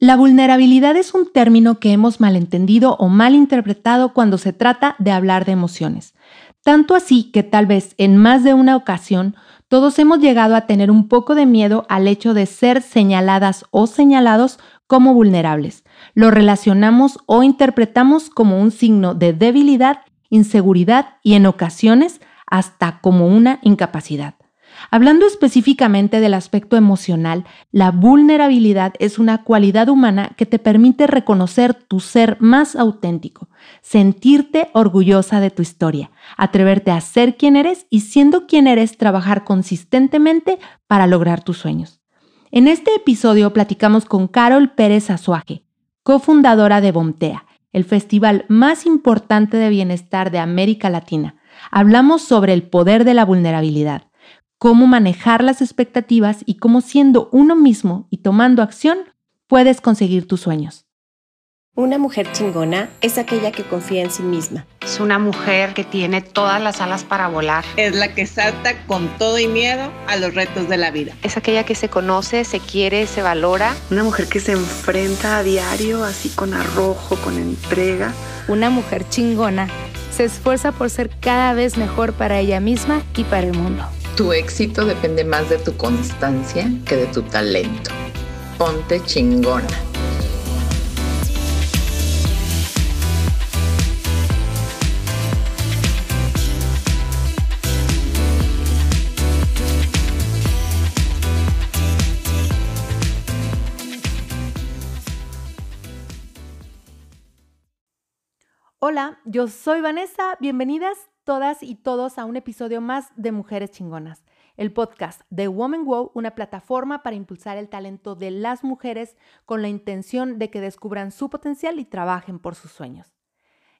La vulnerabilidad es un término que hemos malentendido o malinterpretado cuando se trata de hablar de emociones. Tanto así que tal vez en más de una ocasión todos hemos llegado a tener un poco de miedo al hecho de ser señaladas o señalados como vulnerables. Lo relacionamos o interpretamos como un signo de debilidad, inseguridad y en ocasiones hasta como una incapacidad. Hablando específicamente del aspecto emocional, la vulnerabilidad es una cualidad humana que te permite reconocer tu ser más auténtico, sentirte orgullosa de tu historia, atreverte a ser quien eres y siendo quien eres trabajar consistentemente para lograr tus sueños. En este episodio platicamos con Carol Pérez Azuaje, cofundadora de Bomtea, el festival más importante de bienestar de América Latina. Hablamos sobre el poder de la vulnerabilidad cómo manejar las expectativas y cómo siendo uno mismo y tomando acción puedes conseguir tus sueños. Una mujer chingona es aquella que confía en sí misma. Es una mujer que tiene todas las alas para volar. Es la que salta con todo y miedo a los retos de la vida. Es aquella que se conoce, se quiere, se valora. Una mujer que se enfrenta a diario así con arrojo, con entrega. Una mujer chingona se esfuerza por ser cada vez mejor para ella misma y para el mundo. Tu éxito depende más de tu constancia que de tu talento. Ponte chingona. Hola, yo soy Vanessa, bienvenidas todas y todos a un episodio más de Mujeres Chingonas, el podcast de Woman Wow, una plataforma para impulsar el talento de las mujeres con la intención de que descubran su potencial y trabajen por sus sueños.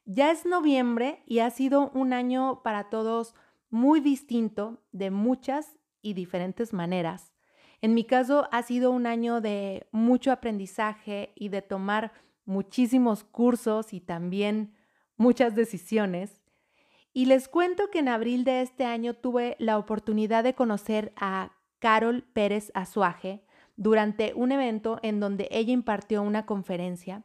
Ya es noviembre y ha sido un año para todos muy distinto de muchas y diferentes maneras. En mi caso ha sido un año de mucho aprendizaje y de tomar muchísimos cursos y también muchas decisiones y les cuento que en abril de este año tuve la oportunidad de conocer a Carol Pérez Azuaje durante un evento en donde ella impartió una conferencia.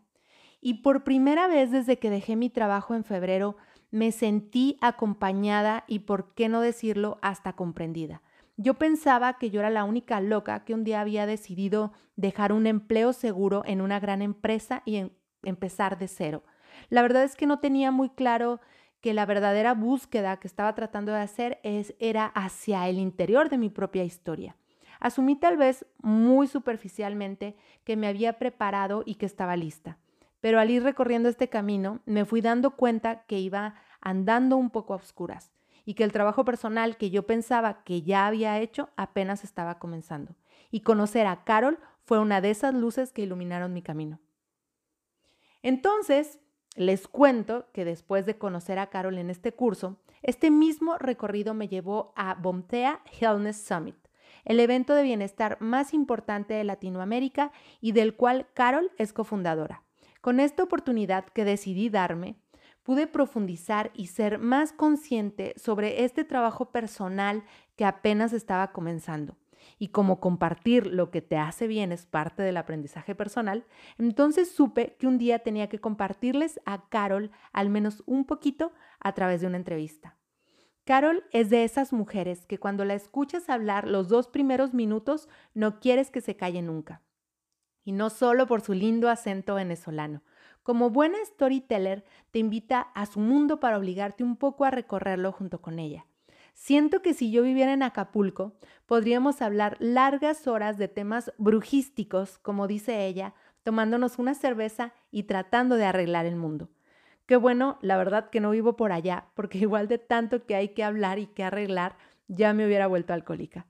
Y por primera vez desde que dejé mi trabajo en febrero, me sentí acompañada y, por qué no decirlo, hasta comprendida. Yo pensaba que yo era la única loca que un día había decidido dejar un empleo seguro en una gran empresa y empezar de cero. La verdad es que no tenía muy claro que la verdadera búsqueda que estaba tratando de hacer es, era hacia el interior de mi propia historia. Asumí tal vez muy superficialmente que me había preparado y que estaba lista, pero al ir recorriendo este camino me fui dando cuenta que iba andando un poco a oscuras y que el trabajo personal que yo pensaba que ya había hecho apenas estaba comenzando. Y conocer a Carol fue una de esas luces que iluminaron mi camino. Entonces, les cuento que después de conocer a Carol en este curso, este mismo recorrido me llevó a Bomtea Wellness Summit, el evento de bienestar más importante de Latinoamérica y del cual Carol es cofundadora. Con esta oportunidad que decidí darme, pude profundizar y ser más consciente sobre este trabajo personal que apenas estaba comenzando y como compartir lo que te hace bien es parte del aprendizaje personal, entonces supe que un día tenía que compartirles a Carol al menos un poquito a través de una entrevista. Carol es de esas mujeres que cuando la escuchas hablar los dos primeros minutos no quieres que se calle nunca. Y no solo por su lindo acento venezolano. Como buena storyteller, te invita a su mundo para obligarte un poco a recorrerlo junto con ella. Siento que si yo viviera en Acapulco, podríamos hablar largas horas de temas brujísticos, como dice ella, tomándonos una cerveza y tratando de arreglar el mundo. Qué bueno, la verdad que no vivo por allá, porque igual de tanto que hay que hablar y que arreglar, ya me hubiera vuelto alcohólica.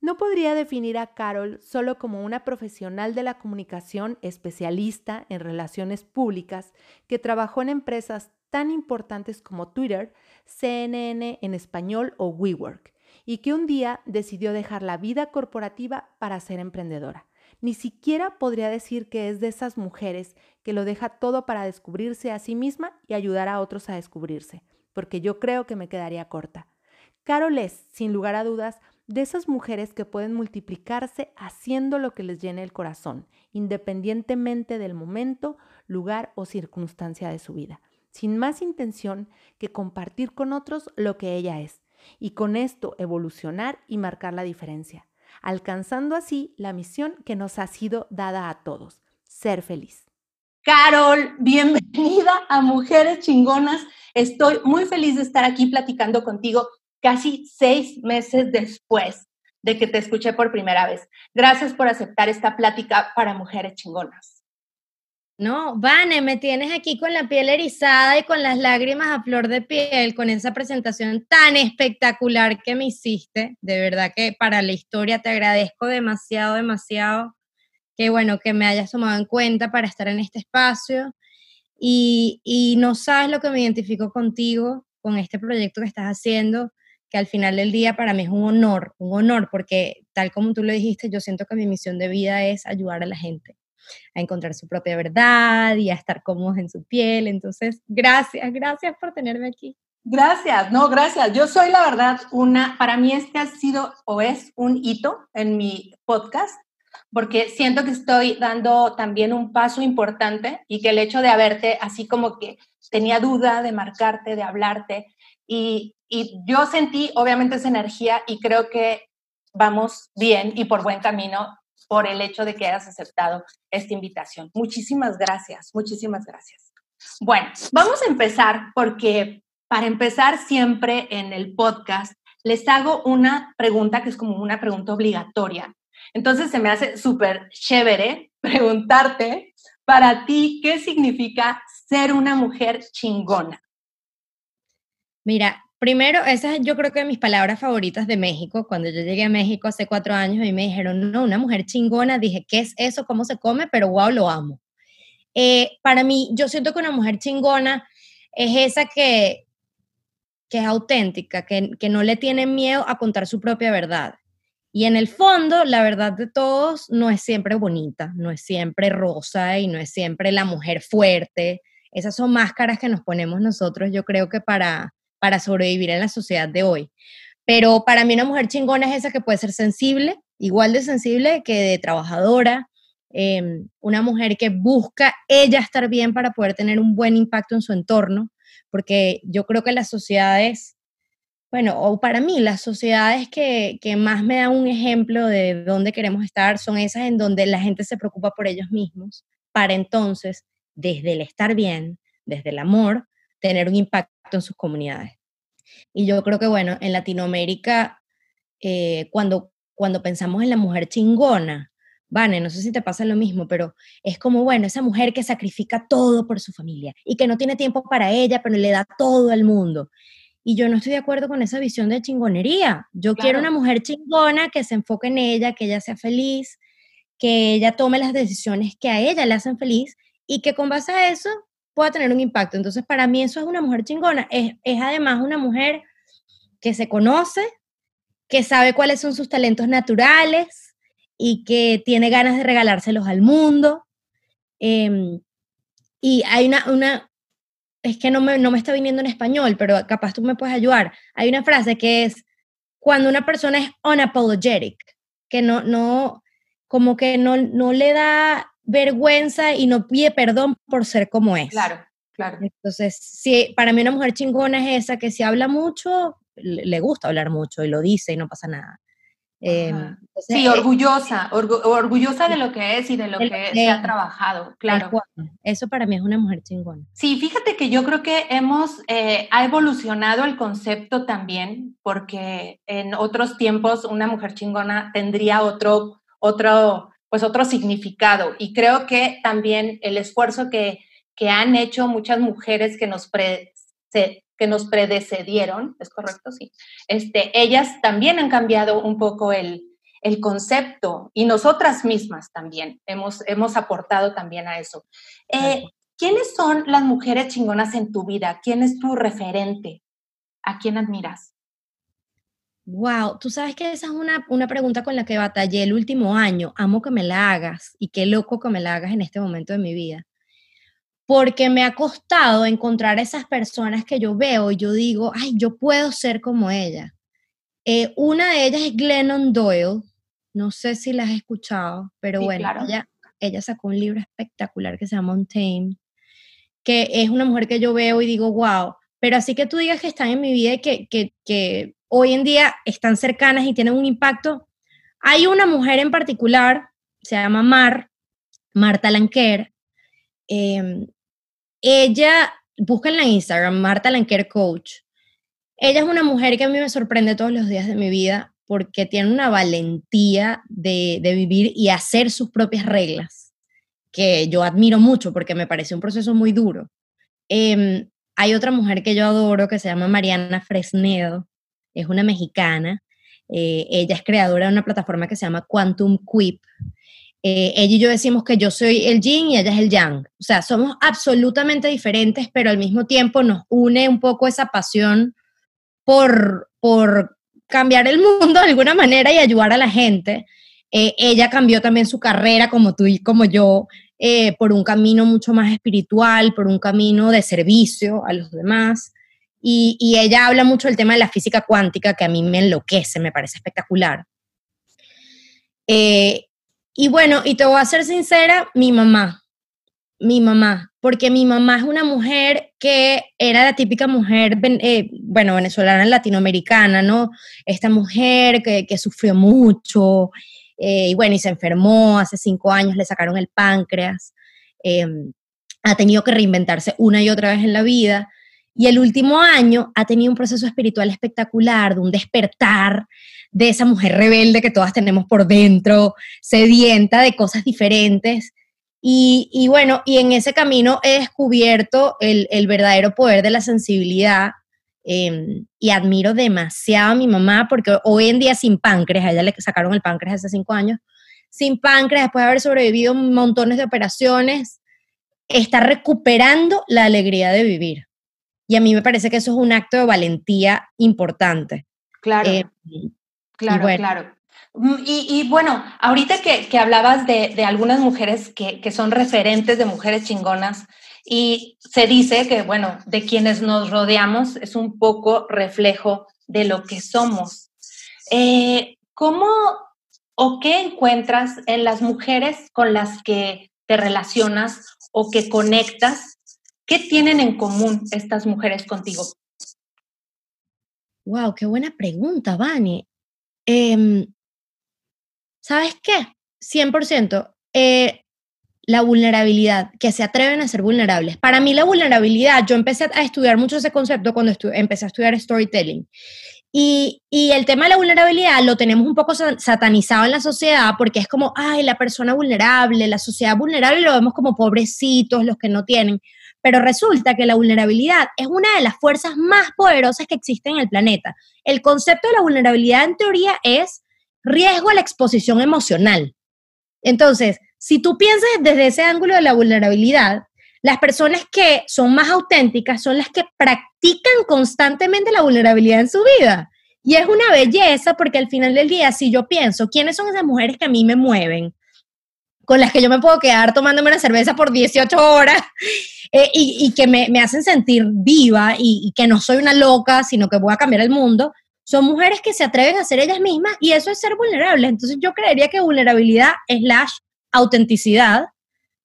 No podría definir a Carol solo como una profesional de la comunicación especialista en relaciones públicas que trabajó en empresas tan importantes como Twitter, CNN en español o WeWork, y que un día decidió dejar la vida corporativa para ser emprendedora. Ni siquiera podría decir que es de esas mujeres que lo deja todo para descubrirse a sí misma y ayudar a otros a descubrirse, porque yo creo que me quedaría corta. Carol es, sin lugar a dudas, de esas mujeres que pueden multiplicarse haciendo lo que les llene el corazón, independientemente del momento, lugar o circunstancia de su vida, sin más intención que compartir con otros lo que ella es, y con esto evolucionar y marcar la diferencia, alcanzando así la misión que nos ha sido dada a todos, ser feliz. Carol, bienvenida a Mujeres Chingonas. Estoy muy feliz de estar aquí platicando contigo casi seis meses después de que te escuché por primera vez. Gracias por aceptar esta plática para mujeres chingonas. No, Vane, me tienes aquí con la piel erizada y con las lágrimas a flor de piel, con esa presentación tan espectacular que me hiciste. De verdad que para la historia te agradezco demasiado, demasiado. Que bueno, que me hayas tomado en cuenta para estar en este espacio. Y, y no sabes lo que me identifico contigo, con este proyecto que estás haciendo que al final del día para mí es un honor, un honor, porque tal como tú lo dijiste, yo siento que mi misión de vida es ayudar a la gente a encontrar su propia verdad y a estar cómodos en su piel. Entonces, gracias, gracias por tenerme aquí. Gracias, no, gracias. Yo soy la verdad una, para mí este ha sido o es un hito en mi podcast, porque siento que estoy dando también un paso importante y que el hecho de haberte, así como que tenía duda de marcarte, de hablarte, y, yo sentí obviamente esa energía y creo que vamos bien y por buen camino por el hecho de que hayas aceptado esta invitación. Muchísimas gracias, muchísimas gracias. Bueno, vamos a empezar porque para empezar siempre en el podcast les hago una pregunta que es como una pregunta obligatoria. Entonces se me hace súper chévere preguntarte para ti qué significa ser una mujer chingona. Mira, primero, esa es yo creo que mis palabras favoritas de México. Cuando yo llegué a México hace cuatro años y me dijeron, no, una mujer chingona, dije, ¿qué es eso? ¿Cómo se come? Pero wow, lo amo. Eh, para mí, yo siento que una mujer chingona es esa que, que es auténtica, que, que no le tiene miedo a contar su propia verdad. Y en el fondo, la verdad de todos no es siempre bonita, no es siempre rosa y no es siempre la mujer fuerte. Esas son máscaras que nos ponemos nosotros, yo creo que para, para sobrevivir en la sociedad de hoy. Pero para mí una mujer chingona es esa que puede ser sensible, igual de sensible que de trabajadora, em, una mujer que busca ella estar bien para poder tener un buen impacto en su entorno, porque yo creo que las sociedades, bueno, o para mí las sociedades que, que más me dan un ejemplo de dónde queremos estar son esas en donde la gente se preocupa por ellos mismos, para entonces, desde el estar bien, desde el amor, tener un impacto en sus comunidades. Y yo creo que, bueno, en Latinoamérica, eh, cuando, cuando pensamos en la mujer chingona, Vane, no sé si te pasa lo mismo, pero es como, bueno, esa mujer que sacrifica todo por su familia y que no tiene tiempo para ella, pero le da todo al mundo. Y yo no estoy de acuerdo con esa visión de chingonería. Yo quiero una mujer chingona que se enfoque en ella, que ella sea feliz, que ella tome las decisiones que a ella le hacen feliz y que con base a eso pueda tener un impacto. Entonces, para mí eso es una mujer chingona. Es, es además una mujer que se conoce, que sabe cuáles son sus talentos naturales y que tiene ganas de regalárselos al mundo. Em, y hay una, una, es que no me, no me está viniendo en español, pero capaz tú me puedes ayudar. Hay una frase que es cuando una persona es unapologetic, que no, no, como que no, no le da vergüenza y no pide perdón por ser como es. Claro, claro. Entonces, sí, para mí una mujer chingona es esa que si habla mucho, le gusta hablar mucho y lo dice y no pasa nada. Em, sí, eh, orgullosa, orgullosa de lo que es y de lo que se ha trabajado, claro. Eso para mí es una mujer chingona. Sí, fíjate que yo creo que hemos, eh, ha evolucionado el concepto también, porque en otros tiempos una mujer chingona tendría otro, otro pues otro significado. Y creo que también el esfuerzo que, que han hecho muchas mujeres que nos, que nos predecedieron, ¿es correcto? Sí. Este, ellas también han cambiado un poco el, el concepto y nosotras mismas también hemos, hemos aportado también a eso. Eh, ¿Quiénes son las mujeres chingonas en tu vida? ¿Quién es tu referente? ¿A quién admiras? Wow, tú sabes que esa es una, una, pregunta con la que batallé el último año. Amo que me la hagas y qué loco que me la hagas en este momento de mi vida. Porque me ha costado encontrar esas personas que yo veo y yo digo, ay, yo puedo ser como ella. Eh, una de ellas es Glennon Doyle. No sé si la has escuchado, pero Sí, bueno, claro. ella, ella sacó un libro espectacular que se llama Untamed, que es una mujer que yo veo y digo, wow, pero así que tú digas que están en mi vida y que, que, que hoy en día están cercanas y tienen un impacto. Hay una mujer en particular, se llama Mar, Marta Lanquer. eh, ella, búsquenla en Instagram, Marta Lanquer Coach. Ella es una mujer que a mí me sorprende todos los días de mi vida porque tiene una valentía de, de vivir y hacer sus propias reglas, que yo admiro mucho porque me parece un proceso muy duro. Em, hay otra mujer que yo adoro que se llama Mariana Fresnedo, es una mexicana. eh, ella es creadora de una plataforma que se llama Quantum Quip. Eh, ella y yo decimos que yo soy el yin y ella es el yang. O sea, somos absolutamente diferentes, pero al mismo tiempo nos une un poco esa pasión por, por cambiar el mundo de alguna manera y ayudar a la gente. Eh, ella cambió también su carrera, como tú y como yo, por un camino mucho más espiritual, por un camino de servicio a los demás. Y, y ella habla mucho del tema de la física cuántica, que a mí me enloquece, me parece espectacular. Eh, y bueno, y te voy a ser sincera, mi mamá, mi mamá, porque mi mamá es una mujer que era la típica mujer, eh, bueno, venezolana, latinoamericana, ¿no? Esta mujer que, que sufrió mucho, eh, y bueno, y se enfermó hace cinco años, le sacaron el páncreas, eh, ha tenido que reinventarse una y otra vez en la vida, y el último año ha tenido un proceso espiritual espectacular, de un despertar de esa mujer rebelde que todas tenemos por dentro, sedienta de cosas diferentes. Y, bueno, y en ese camino he descubierto el, verdadero poder de la sensibilidad eh, y admiro demasiado a mi mamá porque hoy en día sin páncreas, a ella le sacaron el páncreas hace cinco años, sin páncreas, después de haber sobrevivido montones de operaciones, está recuperando la alegría de vivir. Y a mí me parece que eso es un acto de valentía importante. Claro. Eh, Claro, bueno. claro. Mm, Y, y bueno, ahorita que, que hablabas de, de algunas mujeres que, que son referentes de mujeres chingonas y se dice que, bueno, de quienes nos rodeamos es un poco reflejo de lo que somos. Eh, ¿Cómo o qué encuentras en las mujeres con las que te relacionas o que conectas? ¿Qué tienen en común estas mujeres contigo? Wow, qué buena pregunta, Vani. Em, ¿Sabes qué? 100%. eh, la vulnerabilidad, que se atreven a ser vulnerables. Para mí la vulnerabilidad, yo empecé a estudiar mucho ese concepto cuando empecé a estudiar storytelling. Y, y el tema de la vulnerabilidad lo tenemos un poco sa- satanizado en la sociedad porque es como, ay, la persona vulnerable, la sociedad vulnerable lo vemos como pobrecitos, los que no tienen. Pero resulta que la vulnerabilidad es una de las fuerzas más poderosas que existen en el planeta. El concepto de la vulnerabilidad en teoría es riesgo a la exposición emocional. Entonces, si tú piensas desde ese ángulo de la vulnerabilidad, las personas que son más auténticas son las que practican constantemente la vulnerabilidad en su vida. Y es una belleza porque al final del día, si yo pienso, ¿quiénes son esas mujeres que a mí me mueven? Con las que yo me puedo quedar tomándome una cerveza por 18 horas eh, y, y que me, me hacen sentir viva y, y que no soy una loca, sino que voy a cambiar el mundo. Son mujeres que se atreven a ser ellas mismas y eso es ser vulnerable. Entonces yo creería que vulnerabilidad slash autenticidad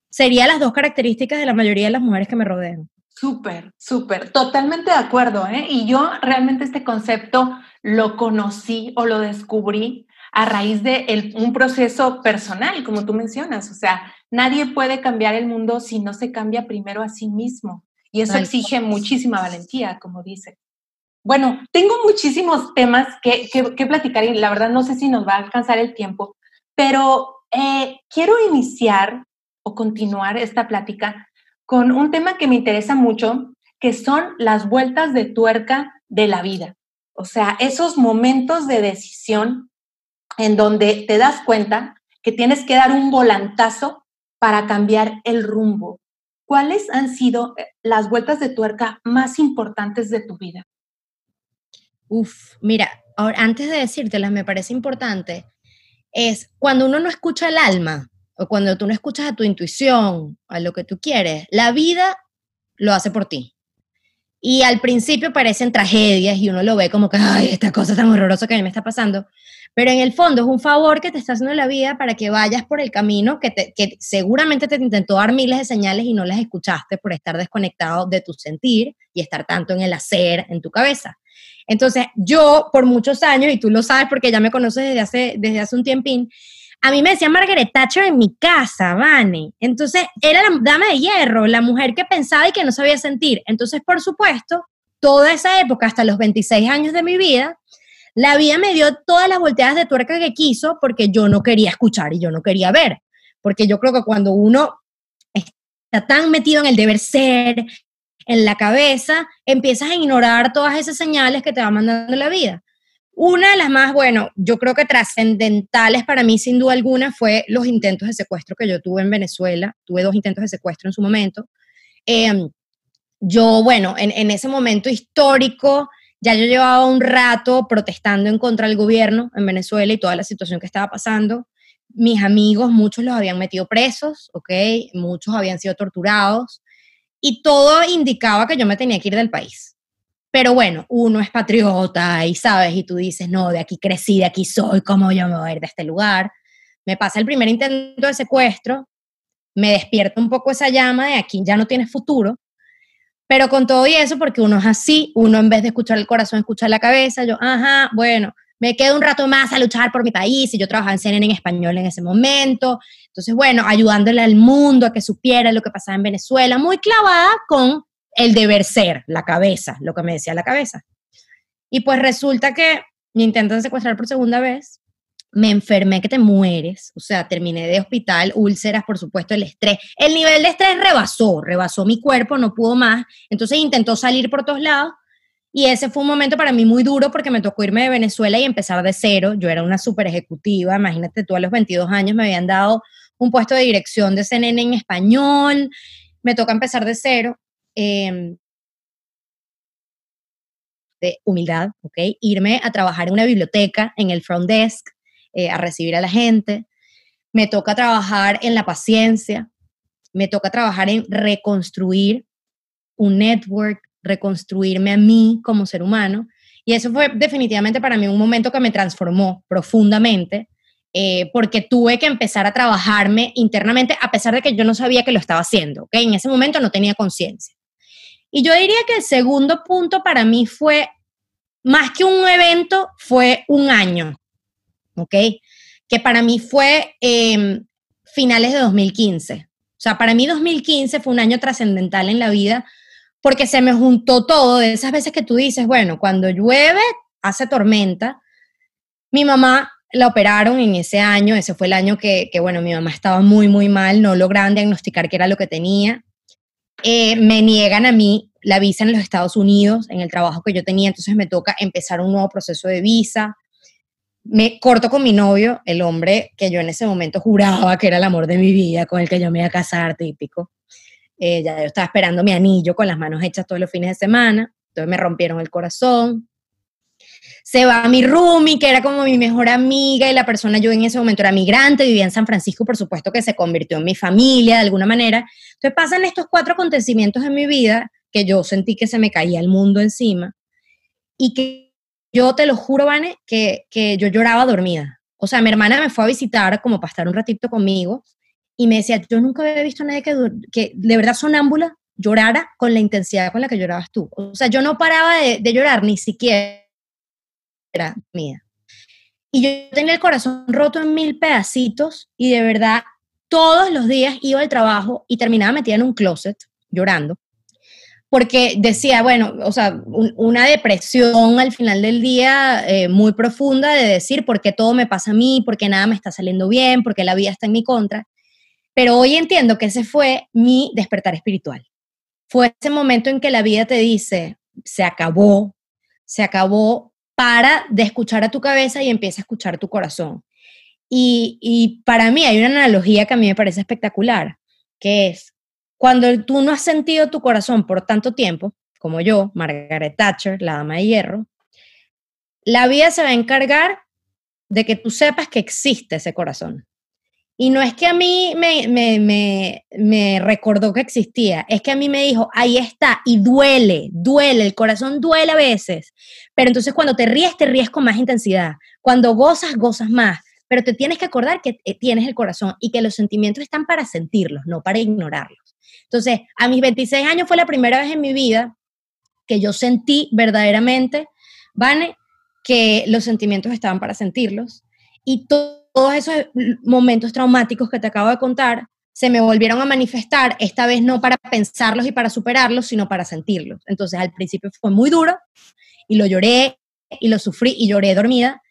serían las dos características de la mayoría de las mujeres que me rodean. Súper, súper, totalmente de acuerdo. ¿eh? Y yo realmente este concepto lo conocí o lo descubrí a raíz de el- un proceso personal, como tú mencionas. O sea, nadie puede cambiar el mundo si no se cambia primero a sí mismo. Y eso exige muchísima valentía, como dice. Bueno, tengo muchísimos temas que, que- que platicar y la verdad no sé si nos va a alcanzar el tiempo, pero eh, quiero iniciar o continuar esta plática con un tema que me interesa mucho, que son las vueltas de tuerca de la vida. O sea, esos momentos de decisión en donde te das cuenta que tienes que dar un volantazo para cambiar el rumbo. ¿Cuáles han sido eh, las vueltas de tuerca más importantes de tu vida? Uf, mira, ahora, antes de decírtelas, me parece importante, es cuando uno no escucha el alma o cuando tú no escuchas a tu intuición, a lo que tú quieres, la vida lo hace por ti. Y al principio parecen tragedias y uno lo ve como que, ay, esta cosa tan horrorosa que a mí me está pasando. Pero en el fondo es un favor que te está haciendo la vida para que vayas por el camino que, que seguramente te intentó dar miles de señales y no las escuchaste por estar desconectado de tu sentir y estar tanto en el hacer en tu cabeza. Entonces, yo por muchos años, y tú lo sabes porque ya me conoces desde hace, desde hace un tiempín, a mí me decía Margaret Thatcher en mi casa, Vane. Entonces, era la dama de hierro, la mujer que pensaba y que no sabía sentir. Entonces, por supuesto, toda esa época, hasta los 26 años de mi vida, la vida me dio todas las volteadas de tuerca que quiso porque yo no quería escuchar y yo no quería ver. Porque yo creo que cuando uno está tan metido en el deber ser, en la cabeza, empiezas a ignorar todas esas señales que te va mandando la vida. Una de las más, bueno, yo creo que trascendentales para mí, sin duda alguna, fue los intentos de secuestro que yo tuve en Venezuela. Tuve dos intentos de secuestro en su momento. Em, yo, bueno, en, en, ese momento histórico, ya yo llevaba un rato protestando en contra del gobierno en Venezuela y toda la situación que estaba pasando. Mis amigos, muchos los habían metido presos, ¿ok? Muchos habían sido torturados y todo indicaba que yo me tenía que ir del país. Pero bueno, uno es patriota y sabes, y tú dices, no, de aquí crecí, de aquí soy, ¿cómo yo me voy a ir de este lugar? Me pasa el primer intento de secuestro, me despierta un poco esa llama de aquí ya no tienes futuro, pero con todo y eso, porque uno es así, uno en vez de escuchar el corazón, escucha la cabeza, yo, ajá, bueno, me quedo un rato más a luchar por mi país y yo trabajaba en CNN en español en ese momento. Entonces, bueno, ayudándole al mundo a que supiera lo que pasaba en Venezuela, muy clavada con el deber ser, la cabeza, lo que me decía la cabeza. Y pues resulta que me intentan secuestrar por segunda vez, me enfermé que te mueres, o sea, terminé de hospital, úlceras, por supuesto, el estrés. El nivel de estrés rebasó, rebasó mi cuerpo, no pudo más, entonces intentó salir por todos lados y ese fue un momento para mí muy duro porque me tocó irme de Venezuela y empezar de cero. Yo era una super ejecutiva, imagínate tú a los 22 años me habían dado un puesto de dirección de CNN en español, me toca empezar de cero. Em, de humildad, ¿ok? Irme a trabajar en una biblioteca, en el front desk, eh, a recibir a la gente. Me toca trabajar en la paciencia, me toca trabajar en reconstruir un network, reconstruirme a mí como ser humano. Y eso fue definitivamente para mí un momento que me transformó profundamente, eh, porque tuve que empezar a trabajarme internamente, a pesar de que yo no sabía que lo estaba haciendo, ¿ok? En ese momento no tenía conciencia. Y yo diría que el segundo punto para mí fue, más que un evento, fue un año, ¿ok? Que para mí fue em, finales de 2015. O sea, para mí 2015 fue un año trascendental en la vida porque se me juntó todo de esas veces que tú dices, bueno, cuando llueve, hace tormenta. Mi mamá la operaron en ese año, ese fue el año que, bueno, mi mamá estaba muy, muy mal, no lograron diagnosticar qué era lo que tenía. Eh, me niegan a mí la visa en los Estados Unidos, en el trabajo que yo tenía, entonces me toca empezar un nuevo proceso de visa. Me corto con mi novio, el hombre que yo en ese momento juraba que era el amor de mi vida, con el que yo me iba a casar, típico. Eh, ya yo estaba esperando mi anillo con las manos hechas todos los fines de semana, entonces me rompieron el corazón. Se va mi roomie, que era como mi mejor amiga y la persona, yo en ese momento era migrante, vivía en San Francisco, por supuesto que se convirtió en mi familia de alguna manera. Entonces pasan estos cuatro acontecimientos en mi vida que yo sentí que se me caía el mundo encima y que yo te lo juro, Vane, que, que yo lloraba dormida. O sea, mi hermana me fue a visitar como para estar un ratito conmigo y me decía, yo nunca había visto a nadie que, que de verdad sonámbula llorara con la intensidad con la que llorabas tú. O sea, yo no paraba de, de llorar ni siquiera mía. Y yo tenía el corazón roto en mil pedacitos y de verdad todos los días iba al trabajo y terminaba metida en un closet llorando. Porque decía, bueno, o sea, una depresión al final del día eh, muy profunda de decir por qué todo me pasa a mí, por qué nada me está saliendo bien, por qué la vida está en mi contra. Pero hoy entiendo que ese fue mi despertar espiritual. Fue ese momento en que la vida te dice, se acabó, se acabó, para de escuchar a tu cabeza y empieza a escuchar tu corazón. Y, y para mí hay una analogía que a mí me parece espectacular, que es cuando tú no has sentido tu corazón por tanto tiempo, como yo, Margaret Thatcher, la dama de hierro, la vida se va a encargar de que tú sepas que existe ese corazón Y no es que a mí me, me, me, me, recordó que existía, es que a mí me dijo, ahí está, y duele, duele, el corazón duele a veces. Pero entonces cuando te ríes, te ríes con más intensidad. Cuando gozas, gozas más. Pero te tienes que acordar que eh, tienes el corazón y que los sentimientos están para sentirlos, no para ignorarlos. Entonces, a mis 26 años fue la primera vez en mi vida que yo sentí verdaderamente, Vane, que los sentimientos estaban para sentirlos. Y todo todos esos momentos traumáticos que te acabo de contar se me volvieron a manifestar, esta vez no para pensarlos y para superarlos, sino para sentirlos. Entonces al principio fue muy duro y lo lloré y lo sufrí y lloré dormida,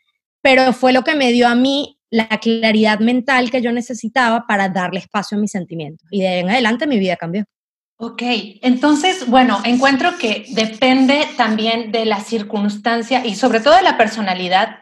pero fue lo que me dio a mí la claridad mental que yo necesitaba para darle espacio a mis sentimientos. Y de en adelante mi vida cambió. Ok, entonces, bueno, encuentro que depende también de la circunstancia y sobre todo de la personalidad,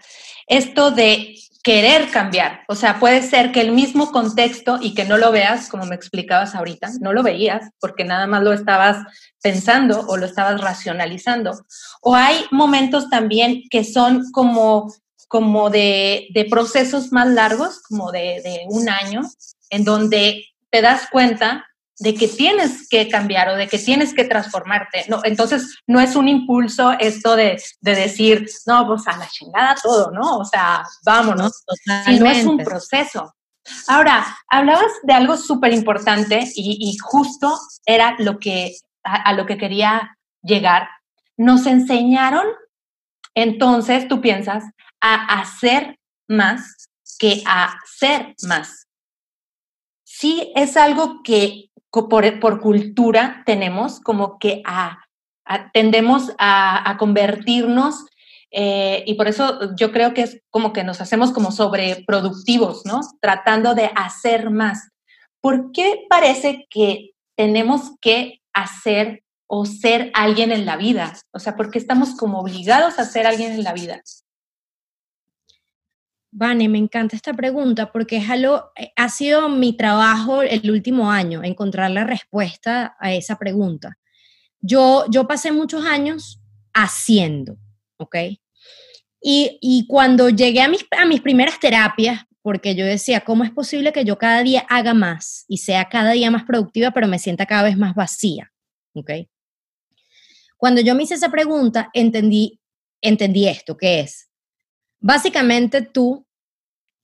esto de querer cambiar. O sea, puede ser que el mismo contexto y que no lo veas, como me explicabas ahorita, no lo veías porque nada más lo estabas pensando o lo estabas racionalizando. O hay momentos también que son como, como de, de procesos más largos, como de, de un año, en donde te das cuenta de que tienes que cambiar o de que tienes que transformarte. No, entonces, no es un impulso esto de, decir, no, pues a la chingada todo, ¿no? O sea, vámonos. Sino es un proceso. Ahora, hablabas de algo súper importante y, justo era lo que, a, a lo que quería llegar. Nos enseñaron, entonces, tú piensas, a hacer más que a ser más. Sí, es algo que por, cultura tenemos como que a, tendemos a, convertirnos eh, y por eso yo creo que es como que nos hacemos como sobreproductivos, ¿no? Tratando de hacer más. ¿Por qué parece que tenemos que hacer o ser alguien en la vida? O sea, ¿por qué estamos como obligados a ser alguien en la vida? Vane, me encanta esta pregunta porque es algo, eh, ha sido mi trabajo el último año, encontrar la respuesta a esa pregunta. Yo, yo pasé muchos años haciendo, ¿ok? Y, y cuando llegué a mis, a mis primeras terapias, porque yo decía, ¿cómo es posible que yo cada día haga más y sea cada día más productiva, pero me sienta cada vez más vacía? ¿Ok? Cuando yo me hice esa pregunta, entendí, entendí esto, que es, Básicamente tú,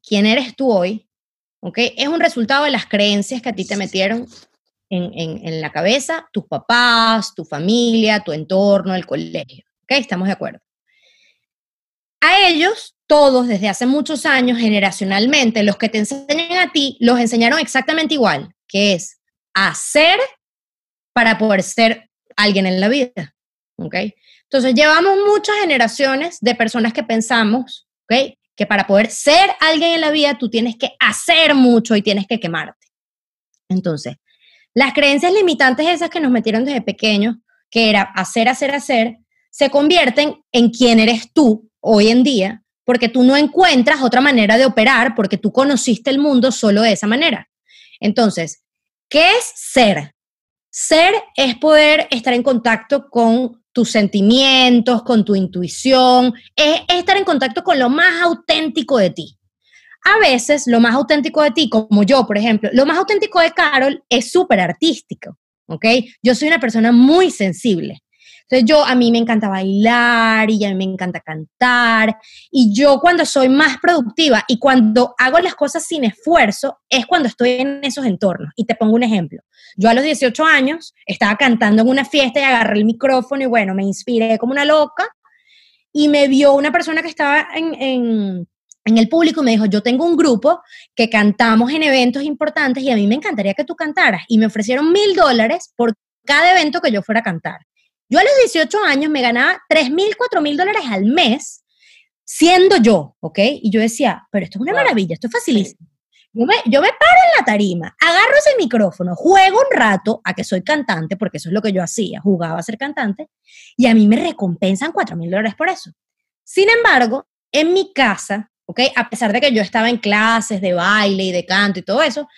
quién eres tú hoy, ¿ok? Es un resultado de las creencias que a ti te metieron en, en, la cabeza, tus papás, tu familia, tu entorno, el colegio, ¿ok? Estamos de acuerdo. A ellos, todos desde hace muchos años, generacionalmente, los que te enseñan a ti, los enseñaron exactamente igual, que es hacer para poder ser alguien en la vida, ¿ok? Entonces, llevamos muchas generaciones de personas que pensamos, ¿ok? Que para poder ser alguien en la vida, tú tienes que hacer mucho y tienes que quemarte. Entonces, las creencias limitantes esas que nos metieron desde pequeños, que era hacer, hacer, hacer, se convierten en quién eres tú hoy en día, porque tú no encuentras otra manera de operar, porque tú conociste el mundo solo de esa manera. Entonces, ¿qué es ser? Ser es poder estar en contacto con tus sentimientos, con tu intuición, es, estar en contacto con lo más auténtico de ti. A veces lo más auténtico de ti, como yo, por ejemplo, lo más auténtico de Carol es súper artístico, ¿ok? Yo soy una persona muy sensible. Yo, a mí me encanta bailar y a mí me encanta cantar. Y yo cuando soy más productiva y cuando hago las cosas sin esfuerzo, es cuando estoy en esos entornos. Y te pongo un ejemplo. Yo a los 18 años estaba cantando en una fiesta y agarré el micrófono y bueno, me inspiré como una loca. Y me vio una persona que estaba en en el público y me dijo, yo tengo un grupo que cantamos en eventos importantes y a mí me encantaría que tú cantaras. Y me ofrecieron mil dólares por cada evento que yo fuera a cantar. Yo a los 18 años me ganaba 3 mil, 4 mil dólares al mes siendo yo, ¿ok? Y yo decía, pero esto es una maravilla, esto es facilísimo. Yo me, yo me paro en la tarima, agarro ese micrófono, juego un rato a que soy cantante, porque eso es lo que yo hacía, jugaba a ser cantante, y a mí me recompensan 4 mil dólares por eso. Sin embargo, en mi casa, ¿ok? A pesar de que yo estaba en clases de baile y de canto y todo eso,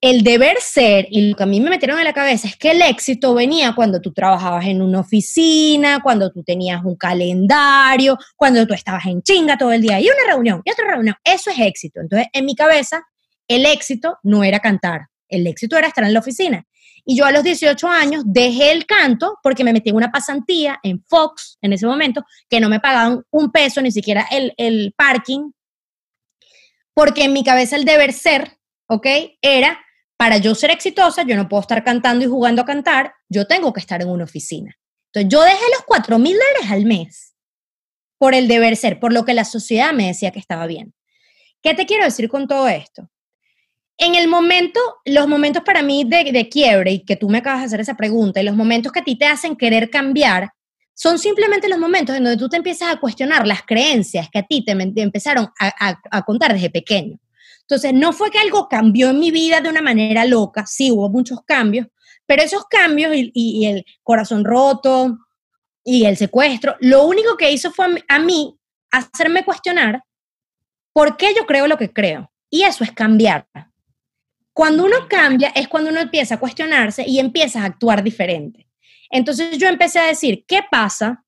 el deber ser y lo que a mí me metieron en la cabeza es que el éxito venía cuando tú trabajabas en una oficina, cuando tú tenías un calendario, cuando tú estabas en chinga todo el día y una reunión y otra reunión. Eso es éxito. Entonces, en mi cabeza, el éxito no era cantar, el éxito era estar en la oficina. Y yo a los 18 años dejé el canto porque me metí en una pasantía en Fox en ese momento, que no me pagaban un peso, ni siquiera el, el parking, porque en mi cabeza el deber ser, ¿ok? Era, para yo ser exitosa, yo no puedo estar cantando y jugando a cantar, yo tengo que estar en una oficina. Entonces yo dejé los 4 mil dólares al mes por el deber ser, por lo que la sociedad me decía que estaba bien. ¿Qué te quiero decir con todo esto? En el momento, los momentos para mí de, quiebre, y que tú me acabas de hacer esa pregunta, y los momentos que a ti te hacen querer cambiar, son simplemente los momentos en donde tú te empiezas a cuestionar las creencias que a ti te, empezaron a, contar desde pequeño. Entonces, no fue que algo cambió en mi vida de una manera loca, sí hubo muchos cambios, pero esos cambios y el corazón roto, y el secuestro, lo único que hizo fue a mí hacerme cuestionar por qué yo creo lo que creo. Y eso es cambiar. Cuando uno cambia es cuando uno empieza a cuestionarse y empieza a actuar diferente. Entonces yo empecé a decir, ¿qué pasa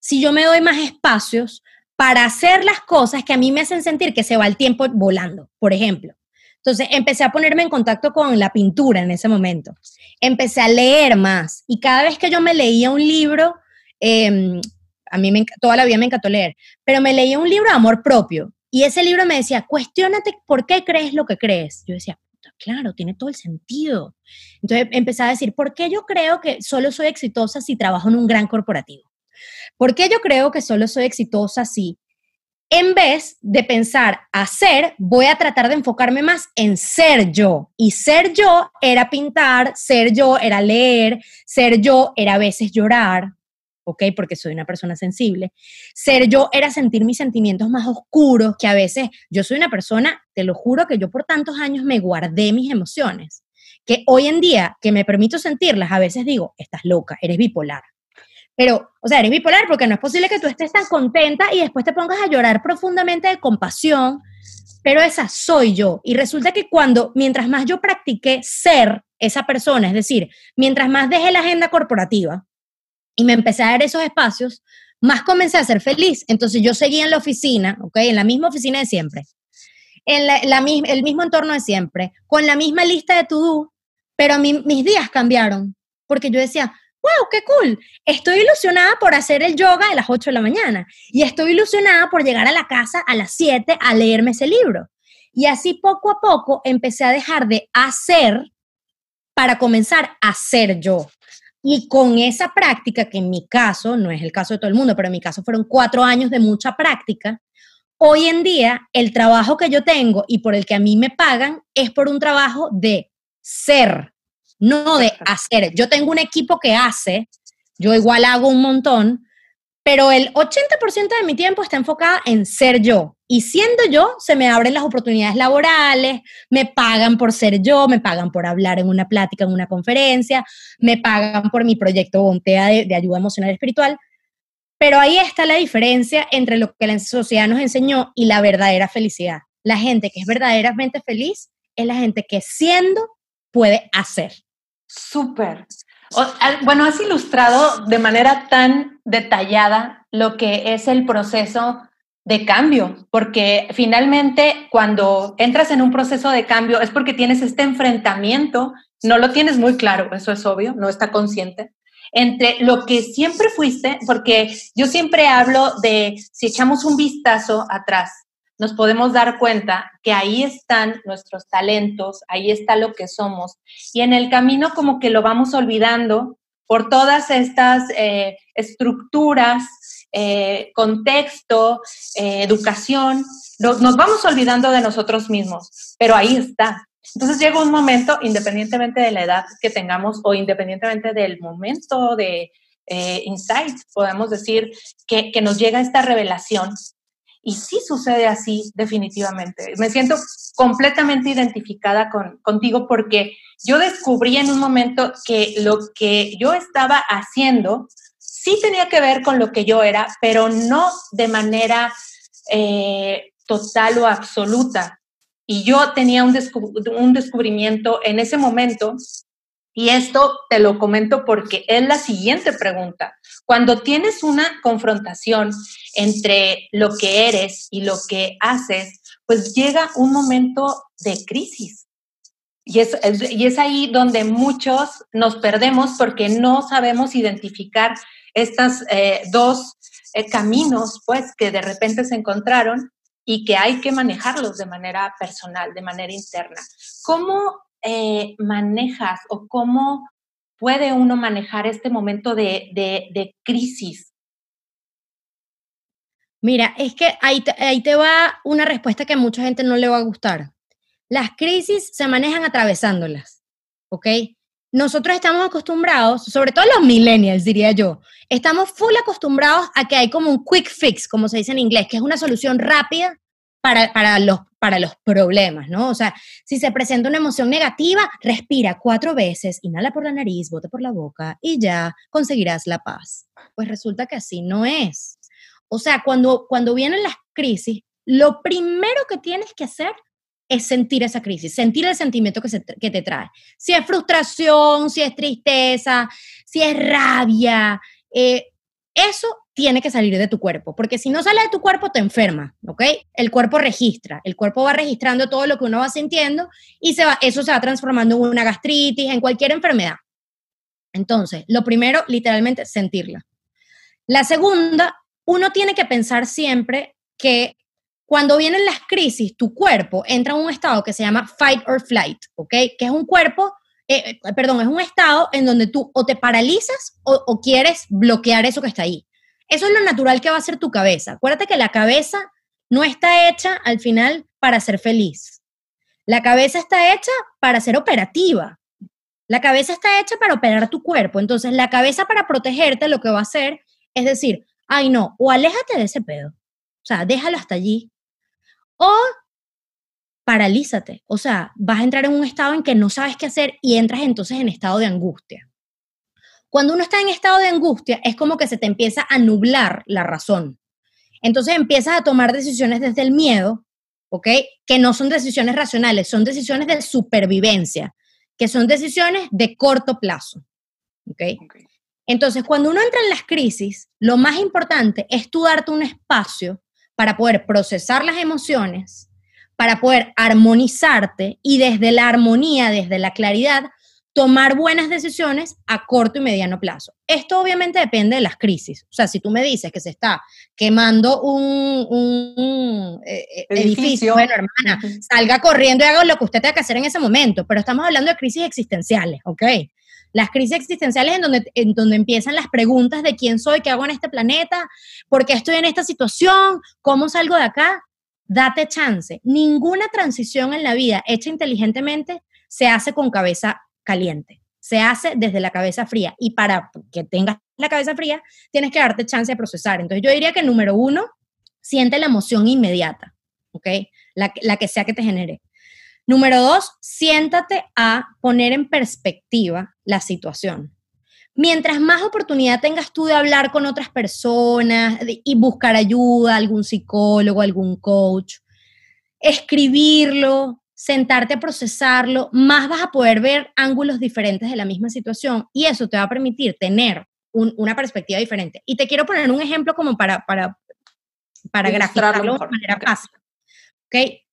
si yo me doy más espacios para hacer las cosas que a mí me hacen sentir que se va el tiempo volando, por ejemplo? Entonces empecé a ponerme en contacto con la pintura en ese momento. Empecé a leer más y cada vez que yo me leía un libro, Em, a mí me, toda la vida me encantó leer, pero me leía un libro de amor propio y ese libro me decía, cuestionate por qué crees lo que crees. Yo decía, claro, tiene todo el sentido. Entonces empecé a decir, ¿por qué yo creo que solo soy exitosa si trabajo en un gran corporativo? ¿Por qué yo creo que solo soy exitosa si en vez de pensar hacer, voy a tratar de enfocarme más en ser yo. Y ser yo era pintar, ser yo era leer, ser yo era a veces llorar, ¿ok? Porque soy una persona sensible. Ser yo era sentir mis sentimientos más oscuros, que a veces yo soy una persona, te lo juro que yo por tantos años me guardé mis emociones, que hoy en día que me permito sentirlas, a veces digo, estás loca, eres bipolar. Pero, o sea, eres bipolar porque no es posible que tú estés tan contenta y después te pongas a llorar profundamente de compasión, pero esa soy yo. Y resulta que cuando, mientras más yo practiqué ser esa persona, es decir, mientras más dejé la agenda corporativa, y me empecé a dar esos espacios, más comencé a ser feliz. Entonces yo seguía en la oficina, ¿ok? En la misma oficina de siempre, en la, el mismo entorno de siempre, con la misma lista de to-do, pero mis días cambiaron, porque yo decía, wow, qué cool, estoy ilusionada por hacer el yoga a las 8 de la mañana y estoy ilusionada por llegar a la casa a las 7 a leerme ese libro. Y así poco a poco empecé a dejar de hacer para comenzar a ser yo. Y con esa práctica, que en mi caso, no es el caso de todo el mundo, pero en mi caso fueron cuatro años de mucha práctica, hoy en día el trabajo que yo tengo y por el que a mí me pagan es por un trabajo de ser, no de hacer. Yo tengo un equipo que hace, yo igual hago un montón, pero el 80% de mi tiempo está enfocada en ser yo. Y siendo yo, se me abren las oportunidades laborales, me pagan por ser yo, me pagan por hablar en una plática, en una conferencia, me pagan por mi proyecto Bontea de, ayuda emocional y espiritual. Pero ahí está la diferencia entre lo que la sociedad nos enseñó y la verdadera felicidad. La gente que es verdaderamente feliz es la gente que siendo puede hacer. Súper. Bueno, has ilustrado de manera tan detallada lo que es el proceso de cambio, porque finalmente cuando entras en un proceso de cambio es porque tienes este enfrentamiento, no lo tienes muy claro, eso es obvio, no está consciente, entre lo que siempre fuiste, porque yo siempre hablo de si echamos un vistazo atrás, nos podemos dar cuenta que ahí están nuestros talentos, ahí está lo que somos. Y en el camino como que lo vamos olvidando por todas estas eh, estructuras, eh, contexto, eh, educación, nos, nos vamos olvidando de nosotros mismos, pero ahí está. Entonces llega un momento, independientemente de la edad que tengamos o independientemente del momento de insight, podemos decir que, que nos llega esta revelación y sí sucede así, definitivamente. Me siento completamente identificada con, contigo porque yo descubrí en un momento que lo que yo estaba haciendo sí tenía que ver con lo que yo era, pero no de manera eh, total o absoluta. Y yo tenía un, un descubrimiento en ese momento y esto te lo comento porque es la siguiente pregunta. Cuando tienes una confrontación entre lo que eres y lo que haces, pues llega un momento de crisis. Y es, ahí donde muchos nos perdemos porque no sabemos identificar estos eh, dos eh, caminos, pues, que de repente se encontraron y que hay que manejarlos de manera personal, de manera interna. ¿Cómo eh, manejas o cómo puede uno manejar este momento de, crisis Mira, es que ahí te, ahí te va una respuesta que a mucha gente no le va a gustar. Las crisis se manejan atravesándolas, ¿ok? Nosotros estamos acostumbrados, sobre todo los millennials, diría yo, estamos full acostumbrados a que hay como un quick fix, como se dice en inglés, que es una solución rápida para, para, los, para los problemas, ¿no? O sea, si se presenta una emoción negativa, respira cuatro veces, inhala por la nariz, bote por la boca y ya conseguirás la paz. Pues resulta que así no es. O sea, cuando, cuando vienen las crisis, lo primero que tienes que hacer es sentir esa crisis, sentir el sentimiento que, que te trae. Si es frustración, si es tristeza, si es rabia, eh, eso tiene que salir de tu cuerpo, porque si no sale de tu cuerpo te enferma, ¿ok? El cuerpo registra, el cuerpo va registrando todo lo que uno va sintiendo y se va, eso se va transformando en una gastritis, en cualquier enfermedad. Entonces, lo primero, literalmente, sentirla. La segunda uno tiene que pensar siempre que cuando vienen las crisis, tu cuerpo entra en un estado que se llama fight or flight, ¿ok? Que es un cuerpo, eh, eh, perdón, es un estado en donde tú o te paralizas o, o quieres bloquear eso que está ahí. Eso es lo natural que va a ser tu cabeza. Acuérdate que la cabeza no está hecha al final para ser feliz. La cabeza está hecha para ser operativa. La cabeza está hecha para operar tu cuerpo. Entonces, la cabeza para protegerte lo que va a hacer es decir, ay no, o aléjate de ese pedo, o sea, déjalo hasta allí, o paralízate, o sea, vas a entrar en un estado en que no sabes qué hacer y entras entonces en estado de angustia. Cuando uno está en estado de angustia, es como que se te empieza a nublar la razón. Entonces empiezas a tomar decisiones desde el miedo, ¿ok? Que no son decisiones racionales, son decisiones de supervivencia, que son decisiones de corto plazo, ¿ok? okay. Entonces, cuando uno entra en las crisis, lo más importante es tú darte un espacio para poder procesar las emociones, para poder armonizarte y desde la armonía, desde la claridad, tomar buenas decisiones a corto y mediano plazo. Esto obviamente depende de las crisis. O sea, si tú me dices que se está quemando un, eh, eh, edificio. bueno, hermana, salga corriendo y haga lo que usted tenga que hacer en ese momento, pero estamos hablando de crisis existenciales, ¿ok? Las crisis existenciales en donde, en donde empiezan las preguntas de quién soy, qué hago en este planeta, por qué estoy en esta situación, cómo salgo de acá. Date chance. Ninguna transición en la vida hecha inteligentemente se hace con cabeza caliente. Se hace desde la cabeza fría. Y para que tengas la cabeza fría, tienes que darte chance de procesar. Entonces yo diría que número uno, siente la emoción inmediata, ¿ok? La, la que sea que te genere. Número dos, siéntate a poner en perspectiva la situación. Mientras más oportunidad tengas tú de hablar con otras personas y buscar ayuda, algún psicólogo, algún coach, escribirlo, sentarte a procesarlo, más vas a poder ver ángulos diferentes de la misma situación y eso te va a permitir tener una perspectiva diferente. Y te quiero poner un ejemplo como para, para, para graficarlo de manera fácil. ¿Okay?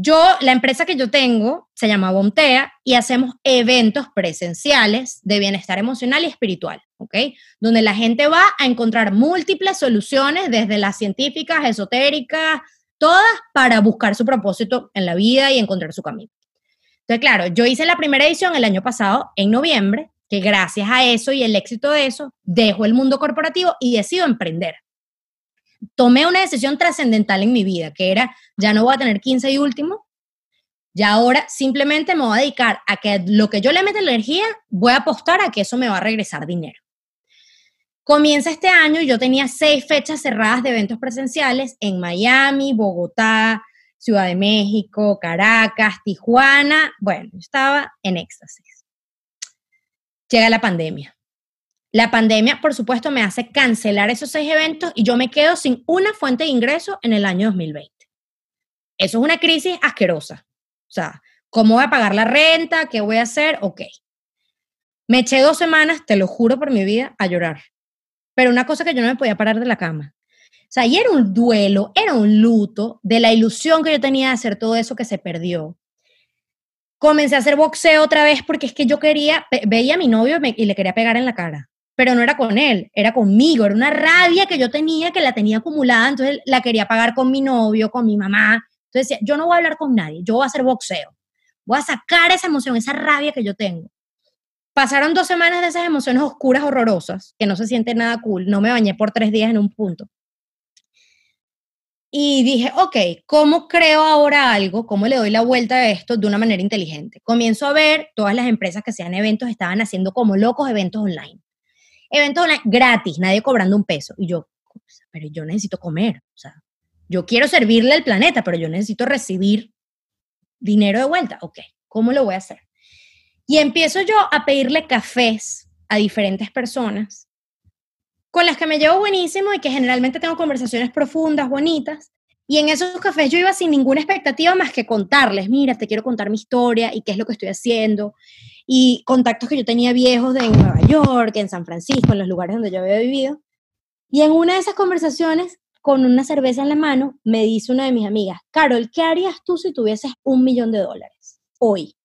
Yo, la empresa que yo tengo se llama Bontea y hacemos eventos presenciales de bienestar emocional y espiritual, ¿ok? Donde la gente va a encontrar múltiples soluciones, desde las científicas, esotéricas, todas para buscar su propósito en la vida y encontrar su camino. Entonces, claro, yo hice la primera edición el año pasado, en noviembre, que gracias a eso y el éxito de eso, dejo el mundo corporativo y decido emprender tomé una decisión trascendental en mi vida, que era, ya no voy a tener 15 y último, ya ahora simplemente me voy a dedicar a que lo que yo le meta energía, voy a apostar a que eso me va a regresar dinero. Comienza este año y yo tenía seis fechas cerradas de eventos presenciales en Miami, Bogotá, Ciudad de México, Caracas, Tijuana. Bueno, estaba en éxtasis. Llega la pandemia. La pandemia, por supuesto, me hace cancelar esos seis eventos y yo me quedo sin una fuente de ingreso en el año 2020. Eso es una crisis asquerosa. O sea, ¿cómo voy a pagar la renta? ¿Qué voy a hacer? Ok. Me eché dos semanas, te lo juro por mi vida, a llorar. Pero una cosa que yo no me podía parar de la cama. O sea, y era un duelo, era un luto de la ilusión que yo tenía de hacer todo eso que se perdió. Comencé a hacer boxeo otra vez porque es que yo quería, veía a mi novio y le quería pegar en la cara, pero no era con él, era conmigo, era una rabia que yo tenía, que la tenía acumulada, entonces la quería pagar con mi novio, con mi mamá. Entonces decía, yo no voy a hablar con nadie, yo voy a hacer boxeo, voy a sacar esa emoción, esa rabia que yo tengo. Pasaron dos semanas de esas emociones oscuras, horrorosas, que no se siente nada cool, no me bañé por tres días en un punto y dije, ok, ¿cómo creo ahora algo? ¿Cómo le doy la vuelta a esto de una manera inteligente? Comienzo a ver todas las empresas que hacían eventos estaban haciendo como locos eventos online. Eventos online gratis, nadie cobrando un peso. Y yo, pero yo necesito comer. O sea, yo quiero servirle al planeta, pero yo necesito recibir dinero de vuelta. Ok, ¿cómo lo voy a hacer? Y empiezo yo a pedirle cafés a diferentes personas con las que me llevo buenísimo y que generalmente tengo conversaciones profundas, bonitas. Y en esos cafés yo iba sin ninguna expectativa más que contarles, mira, te quiero contar mi historia y qué es lo que estoy haciendo. Y contactos que yo tenía viejos de en Nueva York, en San Francisco, en los lugares donde yo había vivido. Y en una de esas conversaciones, con una cerveza en la mano, me dice una de mis amigas, Carol, ¿qué harías tú si tuvieses un millón de dólares hoy?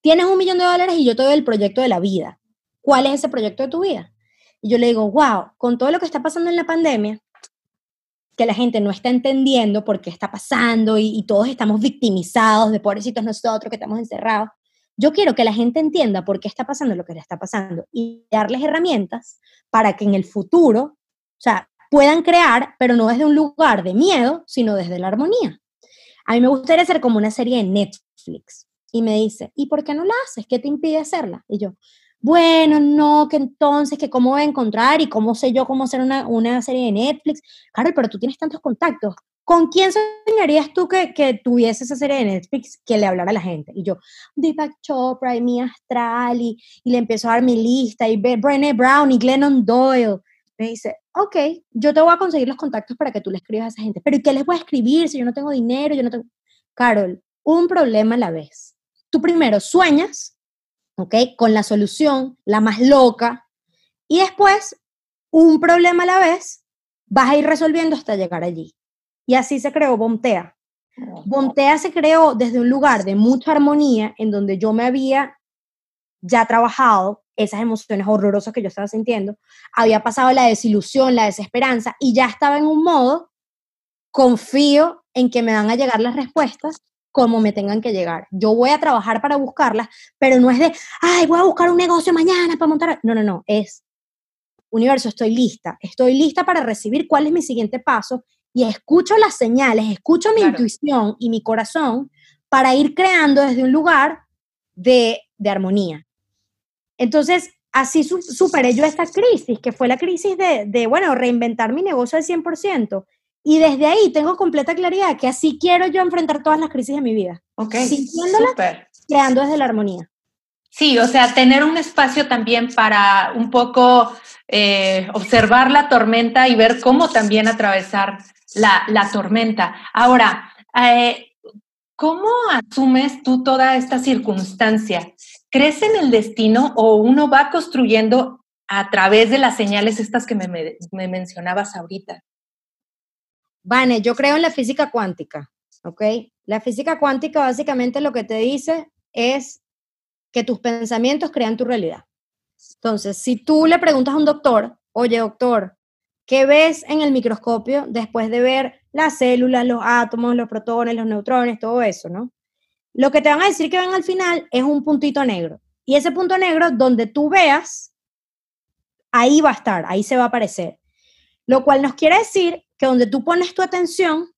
Tienes un millón de dólares y yo te doy el proyecto de la vida. ¿Cuál es ese proyecto de tu vida? Y yo le digo, wow, con todo lo que está pasando en la pandemia, que la gente no está entendiendo por qué está pasando y, todos estamos victimizados de pobrecitos nosotros que estamos encerrados. Yo quiero que la gente entienda por qué está pasando lo que le está pasando y darles herramientas para que en el futuro, o sea, puedan crear, pero no desde un lugar de miedo, sino desde la armonía. A mí me gustaría hacer como una serie de Netflix. Y me dice, ¿y por qué no la haces? ¿Qué te impide hacerla? Y yo, bueno, no, que entonces, que cómo voy a encontrar y cómo sé yo cómo hacer una, una serie de Netflix. Claro, pero tú tienes tantos contactos. ¿Con quién soñarías tú que, que tuviese esa serie de Netflix que le hablara a la gente? Y yo, Deepak Chopra y mi Astral, y, y le empiezo a dar mi lista, y Brené Brown y Glennon Doyle. Me dice, ok, yo te voy a conseguir los contactos para que tú le escribas a esa gente. Pero ¿y qué les voy a escribir si yo no tengo dinero? Yo no tengo... Carol, un problema a la vez. Tú primero sueñas ¿ok? Con la solución, la más loca, y después, un problema a la vez, vas a ir resolviendo hasta llegar allí. Y así se creó Bomtea. Bomtea se creó desde un lugar de mucha armonía, en donde yo me había ya trabajado esas emociones horrorosas que yo estaba sintiendo, había pasado la desilusión, la desesperanza, y ya estaba en un modo, confío en que me van a llegar las respuestas como me tengan que llegar. Yo voy a trabajar para buscarlas, pero no es de, ay, voy a buscar un negocio mañana para montar. No, no, no, es, universo, estoy lista, estoy lista para recibir cuál es mi siguiente paso y escucho las señales, escucho mi intuición y mi corazón para ir creando desde un lugar de, de armonía. Entonces, así superé yo esta crisis, que fue la crisis de, de, bueno, reinventar mi negocio al 100%. Y desde ahí tengo completa claridad que así quiero yo enfrentar todas las crisis de mi vida. Ok. Sintiéndolas, creando desde la armonía. Sí, o sea, tener un espacio también para un poco eh, observar la tormenta y ver cómo también atravesar la, la tormenta. Ahora, eh, ¿cómo asumes tú toda esta circunstancia? ¿Crees en el destino o uno va construyendo a través de las señales estas que me, me mencionabas ahorita? Vane, yo creo en la física cuántica, ¿ok? La física cuántica básicamente lo que te dice es que tus pensamientos crean tu realidad. Entonces, si tú le preguntas a un doctor, oye doctor, ¿qué ves en el microscopio después de ver las células, los átomos, los protones, los neutrones, todo eso, ¿no? Lo que te van a decir que ven al final es un puntito negro. Y ese punto negro, donde tú veas, ahí va a estar, ahí se va a aparecer. Lo cual nos quiere decir que donde tú pones tu atención,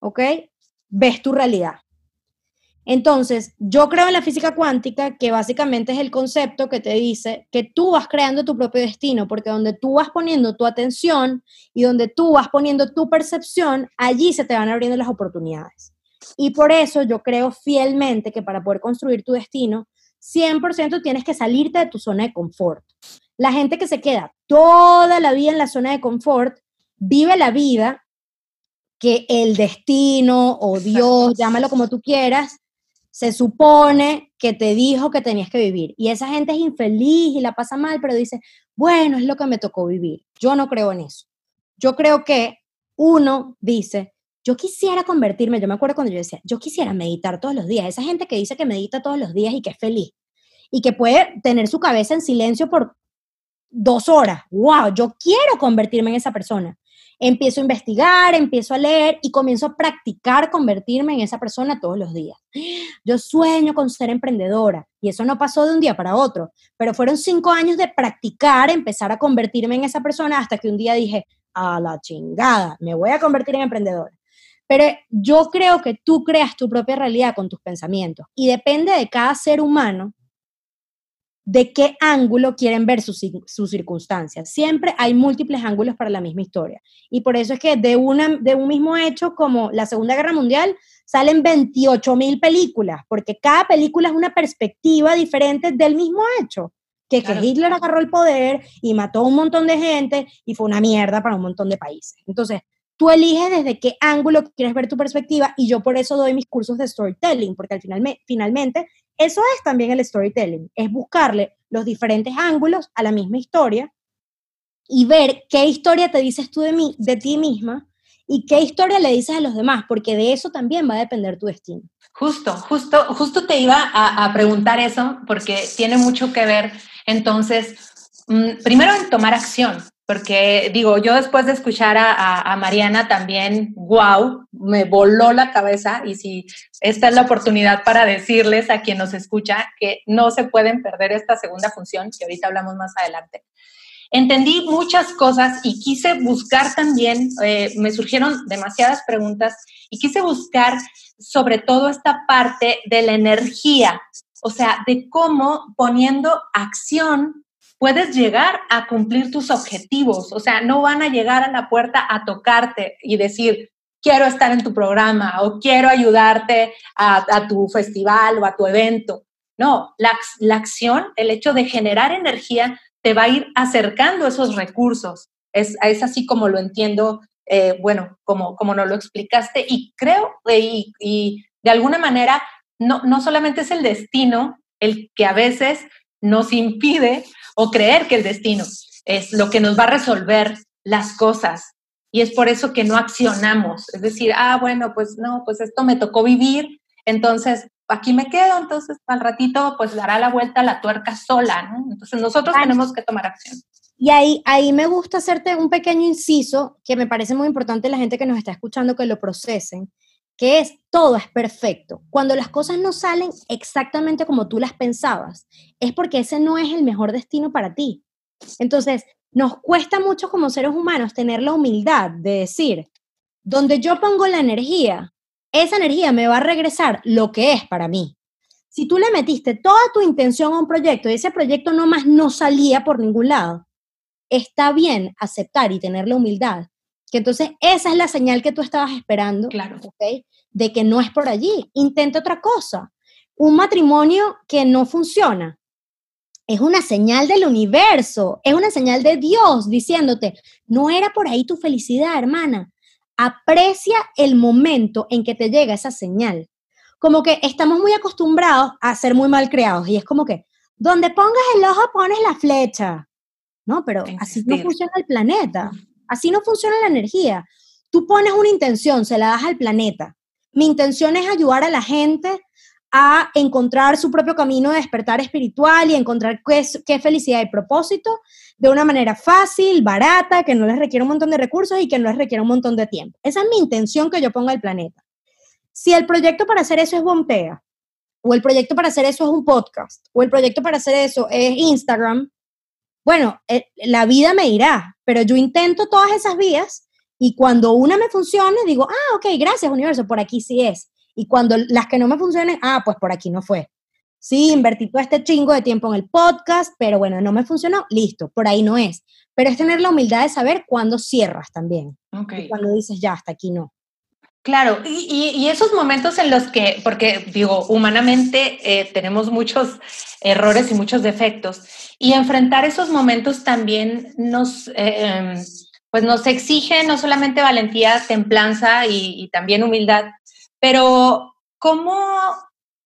¿ok? Ves tu realidad. Entonces, yo creo en la física cuántica, que básicamente es el concepto que te dice que tú vas creando tu propio destino, porque donde tú vas poniendo tu atención y donde tú vas poniendo tu percepción, allí se te van abriendo las oportunidades. Y por eso yo creo fielmente que para poder construir tu destino, 100% tienes que salirte de tu zona de confort. La gente que se queda toda la vida en la zona de confort vive la vida que el destino o Dios, llámalo como tú quieras, se supone que te dijo que tenías que vivir. Y esa gente es infeliz y la pasa mal, pero dice, bueno, es lo que me tocó vivir. Yo no creo en eso. yo creo que uno dice, yo quisiera convertirme, yo me acuerdo cuando yo decía, yo quisiera meditar todos los días, esa gente que dice que medita todos los días y que es feliz y que puede tener su cabeza en silencio por dos horas, wow, yo quiero convertirme en esa persona. Empiezo a investigar, empiezo a leer y comienzo a practicar convertirme en esa persona todos los días. Yo sueño con ser emprendedora y eso no pasó de un día para otro, pero fueron cinco años de practicar, empezar a convertirme en esa persona hasta que un día dije, a la chingada, me voy a convertir en emprendedora. Pero yo creo que tú creas tu propia realidad con tus pensamientos y depende de cada ser humano de qué ángulo quieren ver sus, circunstancias. Siempre hay múltiples ángulos para la misma historia. Y por eso es que de, una, de un mismo hecho como la Segunda Guerra Mundial salen 28 mil películas, porque cada película es una perspectiva diferente del mismo hecho. Que, que Hitler agarró el poder y mató a un montón de gente y fue una mierda para un montón de países. Entonces, tú eliges desde qué ángulo quieres ver tu perspectiva y yo por eso doy mis cursos de storytelling, porque al final, finalmente eso es también el storytelling, es buscarle los diferentes ángulos a la misma historia y ver qué historia te dices tú de, mí, de ti misma y qué historia le dices a los demás, porque de eso también va a depender tu destino. Justo, justo, justo te iba a, preguntar eso, porque tiene mucho que ver entonces, mm, primero en tomar acción, porque digo, yo después de escuchar a, Mariana también, wow, me voló la cabeza y si esta es la oportunidad para decirles a quien nos escucha que no se pueden perder esta segunda función, que ahorita hablamos más adelante. Entendí muchas cosas y quise buscar también, eh, me surgieron demasiadas preguntas y quise buscar sobre todo esta parte de la energía, o sea, de cómo poniendo acción puedes llegar a cumplir tus objetivos. O sea, no van a llegar a la puerta a tocarte y decir, quiero estar en tu programa o quiero ayudarte a, tu festival o a tu evento. No, la, acción, el hecho de generar energía, te va a ir acercando esos recursos. Es, es así como lo entiendo, eh, bueno, como, como nos lo explicaste. Y creo, eh, y, de alguna manera, no, no solamente es el destino el que a veces nos impide o creer que el destino es lo que nos va a resolver las cosas. Y es por eso que no accionamos. Es decir, ah, bueno, pues no, pues esto me tocó vivir, entonces aquí me quedo, entonces al ratito pues dará la vuelta a la tuerca sola, ¿no? Entonces nosotros tenemos que tomar acción. Y ahí, ahí me gusta hacerte un pequeño inciso que me parece muy importante la gente que nos está escuchando que lo procesen, que es todo es perfecto. Cuando las cosas no salen exactamente como tú las pensabas, es porque ese no es el mejor destino para ti. Entonces, nos cuesta mucho como seres humanos tener la humildad de decir, donde yo pongo la energía, esa energía me va a regresar lo que es para mí. Si tú le metiste toda tu intención a un proyecto y ese proyecto nomás no salía por ningún lado, está bien aceptar y tener la humildad que entonces esa es la señal que tú estabas esperando, claro. de que no es por allí. Intenta otra cosa. Un matrimonio que no funciona es una señal del universo, es una señal de Dios diciéndote, no era por ahí tu felicidad, hermana. Aprecia el momento en que te llega esa señal. Como que estamos muy acostumbrados a ser muy mal creados y es como que, donde pongas el ojo pones la flecha. No, pero así no funciona el planeta. Así no funciona la energía. Tú pones una intención, se la das al planeta. Mi intención es ayudar a la gente a encontrar su propio camino de despertar espiritual y encontrar qué, felicidad y propósito de una manera fácil, barata, que no les requiere un montón de recursos y que no les requiere un montón de tiempo. Esa es mi intención que yo ponga al planeta. Si el proyecto para hacer eso es Bompea, o el proyecto para hacer eso es un podcast, o el proyecto para hacer eso es Instagram, bueno, eh, la vida me irá, pero yo intento todas esas vías y cuando una me funcione, digo, ah, ok, gracias universo, por aquí sí es. Y cuando las que no me funcionen, ah, pues por aquí no fue. Sí, invertí todo este chingo de tiempo en el podcast, pero bueno, no me funcionó, listo, por ahí no es. Pero es tener la humildad de saber cuándo cierras también. Okay. cuando dices, ya, hasta aquí no. Claro, y, esos momentos en los que, porque digo, humanamente eh, tenemos muchos errores y muchos defectos, y enfrentar esos momentos también nos, eh, em, pues nos exige no solamente valentía, templanza y, también humildad, pero ¿cómo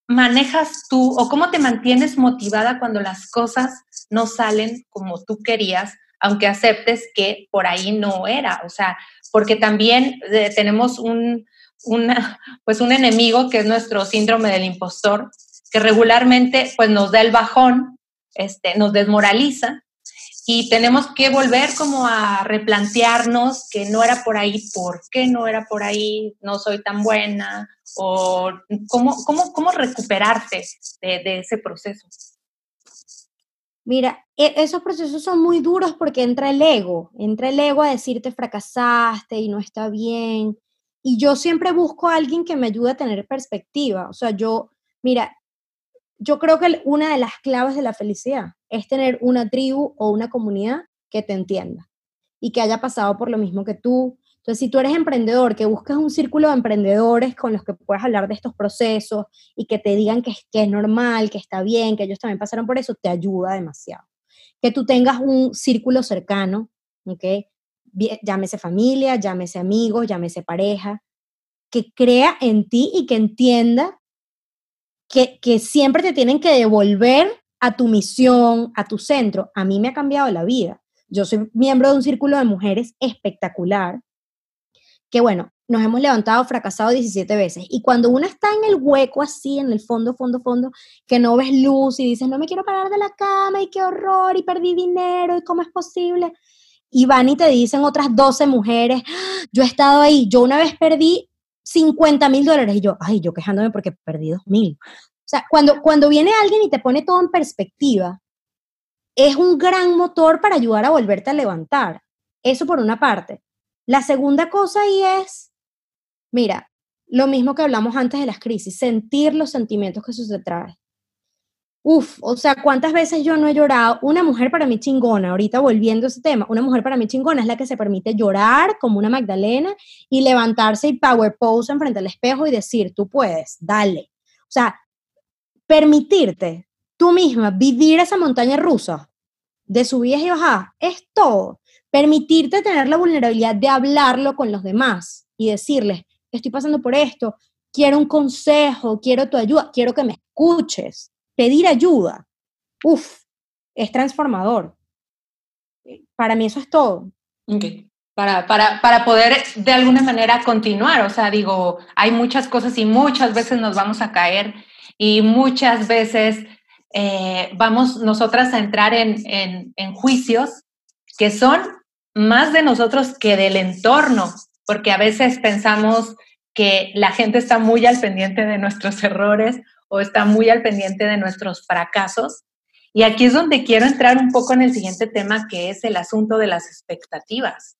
manejas tú o cómo te mantienes motivada cuando las cosas no salen como tú querías? aunque aceptes que por ahí no era, o sea, porque también eh, tenemos un, una, pues un enemigo que es nuestro síndrome del impostor, que regularmente pues nos da el bajón, este, nos desmoraliza y tenemos que volver como a replantearnos que no era por ahí, ¿por qué no era por ahí? No soy tan buena o cómo, cómo, cómo recuperarte de, de ese proceso. Mira, e, esos procesos son muy duros porque entra el ego, entra el ego a decirte fracasaste y no está bien. Y yo siempre busco a alguien que me ayude a tener perspectiva. O sea, yo, mira, yo creo que una de las claves de la felicidad es tener una tribu o una comunidad que te entienda y que haya pasado por lo mismo que tú. Entonces, si tú eres emprendedor, que buscas un círculo de emprendedores con los que puedas hablar de estos procesos y que te digan que, que es normal, que está bien, que ellos también pasaron por eso, te ayuda demasiado. Que tú tengas un círculo cercano, ¿ok? Llámese familia, llámese amigos, llámese pareja, que crea en ti y que entienda que, siempre te tienen que devolver a tu misión, a tu centro. A mí me ha cambiado la vida. Yo soy miembro de un círculo de mujeres espectacular, que bueno, nos hemos levantado, fracasado 17 veces. Y cuando uno está en el hueco así, en el fondo, fondo, fondo, que no ves luz y dices, no me quiero parar de la cama y qué horror y perdí dinero y cómo es posible. Y van y te dicen otras 12 mujeres, ¡Ah! yo he estado ahí, yo una vez perdí 50 mil dólares y yo, ay, yo quejándome porque perdí 2 mil. O sea, cuando, cuando viene alguien y te pone todo en perspectiva, es un gran motor para ayudar a volverte a levantar. Eso por una parte. La segunda cosa ahí es, mira, lo mismo que hablamos antes de las crisis, sentir los sentimientos que eso te trae. Uf, o sea, ¿cuántas veces yo no he llorado? Una mujer para mí chingona, ahorita volviendo a ese tema, una mujer para mí chingona es la que se permite llorar como una Magdalena y levantarse y power pose enfrente al espejo y decir, tú puedes, dale. O sea, permitirte tú misma vivir esa montaña rusa de subidas y bajadas es todo. Permitirte tener la vulnerabilidad de hablarlo con los demás y decirles, estoy pasando por esto, quiero un consejo, quiero tu ayuda, quiero que me escuches pedir ayuda, uff, es transformador. Para mí eso es todo. Para, para, para, poder de alguna manera continuar, o sea, digo, hay muchas cosas y muchas veces nos vamos a caer y muchas veces eh, vamos nosotras a entrar en, en, en juicios que son más de nosotros que del entorno, porque a veces pensamos que la gente está muy al pendiente de nuestros errores o está muy al pendiente de nuestros fracasos. Y aquí es donde quiero entrar un poco en el siguiente tema, que es el asunto de las expectativas,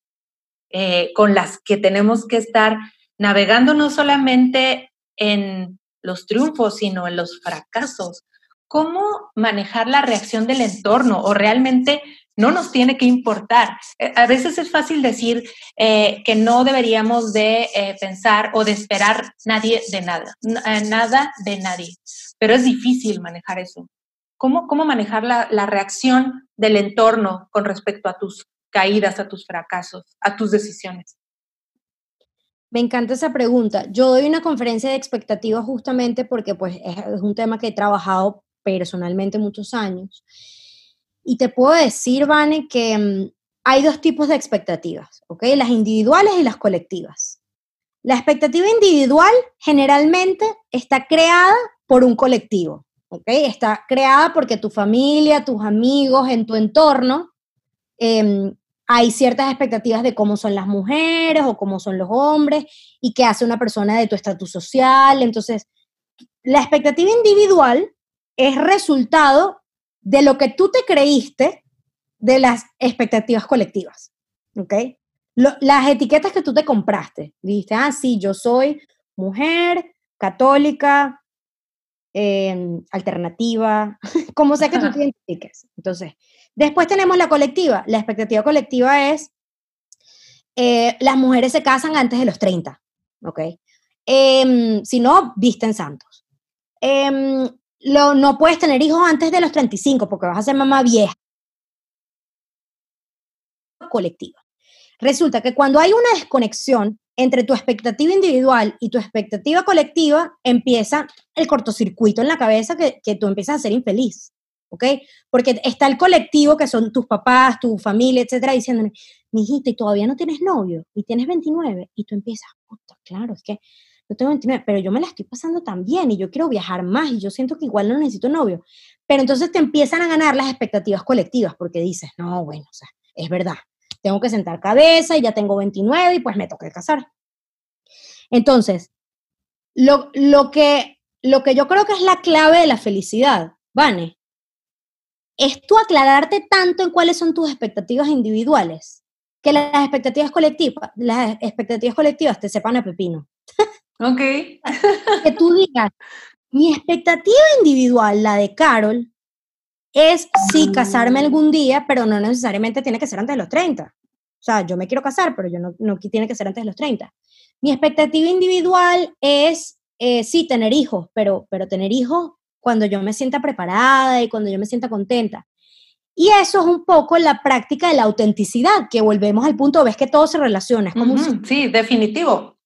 eh, con las que tenemos que estar navegando no solamente en los triunfos, sino en los fracasos. ¿Cómo manejar la reacción del entorno o realmente no nos tiene que importar. Eh, a veces es fácil decir eh, que no deberíamos de eh, pensar o de esperar nadie de nada, nada de nadie, pero es difícil manejar eso. ¿Cómo, cómo manejar la, la reacción del entorno con respecto a tus caídas, a tus fracasos, a tus decisiones? Me encanta esa pregunta. Yo doy una conferencia de expectativas justamente porque pues, es un tema que he trabajado personalmente muchos años. Y te puedo decir, Vane, que mm, hay dos tipos de expectativas, ¿ok? Las individuales y las colectivas. La expectativa individual generalmente está creada por un colectivo, ¿ok? Está creada porque tu familia, tus amigos, en tu entorno, em, hay ciertas expectativas de cómo son las mujeres o cómo son los hombres y qué hace una persona de tu estatus social. Entonces, la expectativa individual es resultado de lo que tú te creíste de las expectativas colectivas, ¿ok? las etiquetas que tú te compraste, dijiste, ah, sí, yo soy mujer, católica, em, alternativa, como sea que tú te identifiques. Entonces, después tenemos la colectiva. La expectativa colectiva es, eh, las mujeres se casan antes de los 30, ¿ok? Em, si no, visten santos. Em, no puedes tener hijos antes de los 35 porque vas a ser mamá vieja. Colectiva. Resulta que cuando hay una desconexión entre tu expectativa individual y tu expectativa colectiva, empieza el cortocircuito en la cabeza que, que tú empiezas a ser infeliz. ¿ok? Porque está el colectivo que son tus papás, tu familia, etcétera, diciéndome, mi hijita, y todavía no tienes novio, y tienes 29, y tú empiezas, puta, claro, es que tengo 29, pero yo me la estoy pasando tan bien, y yo quiero viajar más, y yo siento que igual no necesito novio. Pero entonces te empiezan a ganar las expectativas colectivas, porque dices, no, bueno, o sea, es verdad, tengo que sentar cabeza, y ya tengo 29, y pues me toca casar. Entonces, lo, lo, que, lo que yo creo que es la clave de la felicidad, Vane, es tú aclararte tanto en cuáles son tus expectativas individuales que las expectativas colectivas, las expectativas colectivas te sepan a pepino. Ok. que tú digas, mi expectativa individual, la de Carol, es sí casarme algún día, pero no necesariamente tiene que ser antes de los 30. O sea, yo me quiero casar, pero yo no, no tiene que ser antes de los 30. Mi expectativa individual es eh, sí tener hijos, pero, pero tener hijos cuando yo me sienta preparada y cuando yo me sienta contenta. Y eso es un poco la práctica de la autenticidad, que volvemos al punto, ves que todo se relaciona. como Sí, definitivo.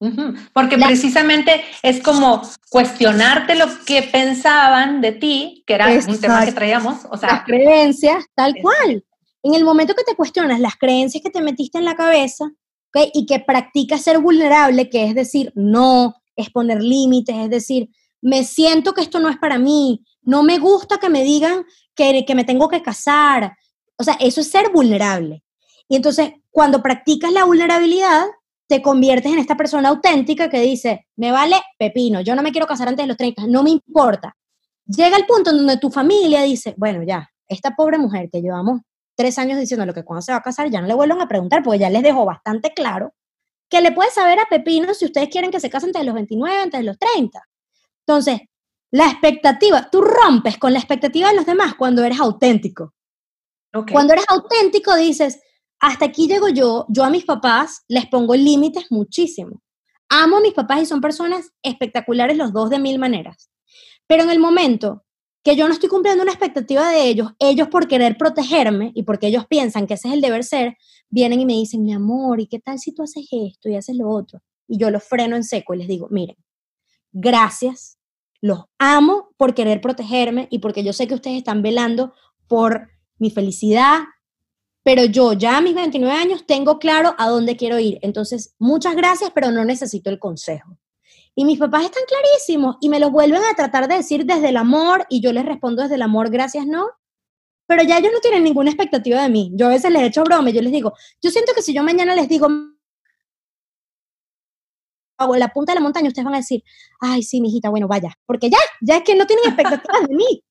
Porque precisamente es como cuestionarte lo que pensaban de ti, que era un tema que traíamos. O sea, las creencias, tal cual. En el momento que te cuestionas las creencias que te metiste en la cabeza y que practicas ser vulnerable, que es decir, no, es poner límites, es decir, me siento que esto no es para mí, no me gusta que me digan que, me tengo que casar. O sea, eso es ser vulnerable. Y entonces, cuando practicas la vulnerabilidad, te conviertes en esta persona auténtica que dice, me vale pepino, yo no me quiero casar antes de los 30, no me importa. Llega el punto en donde tu familia dice, bueno, ya, esta pobre mujer que llevamos tres años diciendo lo que cuando se va a casar, ya no le vuelvan a preguntar, porque ya les dejó bastante claro que le puede saber a Pepino si ustedes quieren que se casen antes de los 29, antes de los 30. Entonces, la expectativa, tú rompes con la expectativa de los demás cuando eres auténtico. Cuando eres auténtico dices, hasta aquí llego yo, yo a mis papás les pongo límites muchísimo. Amo a mis papás y son personas espectaculares los dos de mil maneras. Pero en el momento que yo no estoy cumpliendo una expectativa de ellos, ellos por querer protegerme y porque ellos piensan que ese es el deber ser, vienen y me dicen, mi amor, ¿y qué tal si tú haces esto y haces lo otro? Y yo los freno en seco y les digo, miren, gracias, los amo por querer protegerme y porque yo sé que ustedes están velando por mi felicidad, pero yo ya a mis 29 años tengo claro a dónde quiero ir. Entonces, muchas gracias, pero no necesito el consejo. Y mis papás están clarísimos y me lo vuelven a tratar de decir desde el amor y yo les respondo desde el amor, gracias, no. Pero ya ellos no tienen ninguna expectativa de mí. Yo a veces les echo broma yo les digo, yo siento que si yo mañana les digo, en la punta de la montaña, ustedes van a decir, ay, sí, mijita, bueno, vaya, porque ya, ya es que no tienen expectativas de mí.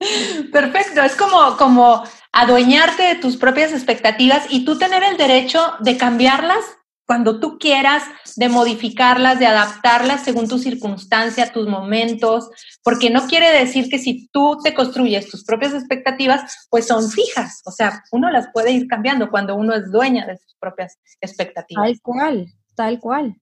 Perfecto, es como, como adueñarte de tus propias expectativas y tú tener el derecho de cambiarlas cuando tú quieras, de modificarlas, de adaptarlas según tu circunstancia, tus momentos, porque no quiere decir que si tú te construyes tus propias expectativas, pues son fijas, o sea, uno las puede ir cambiando cuando uno es dueña de sus propias expectativas. Tal cual, tal cual.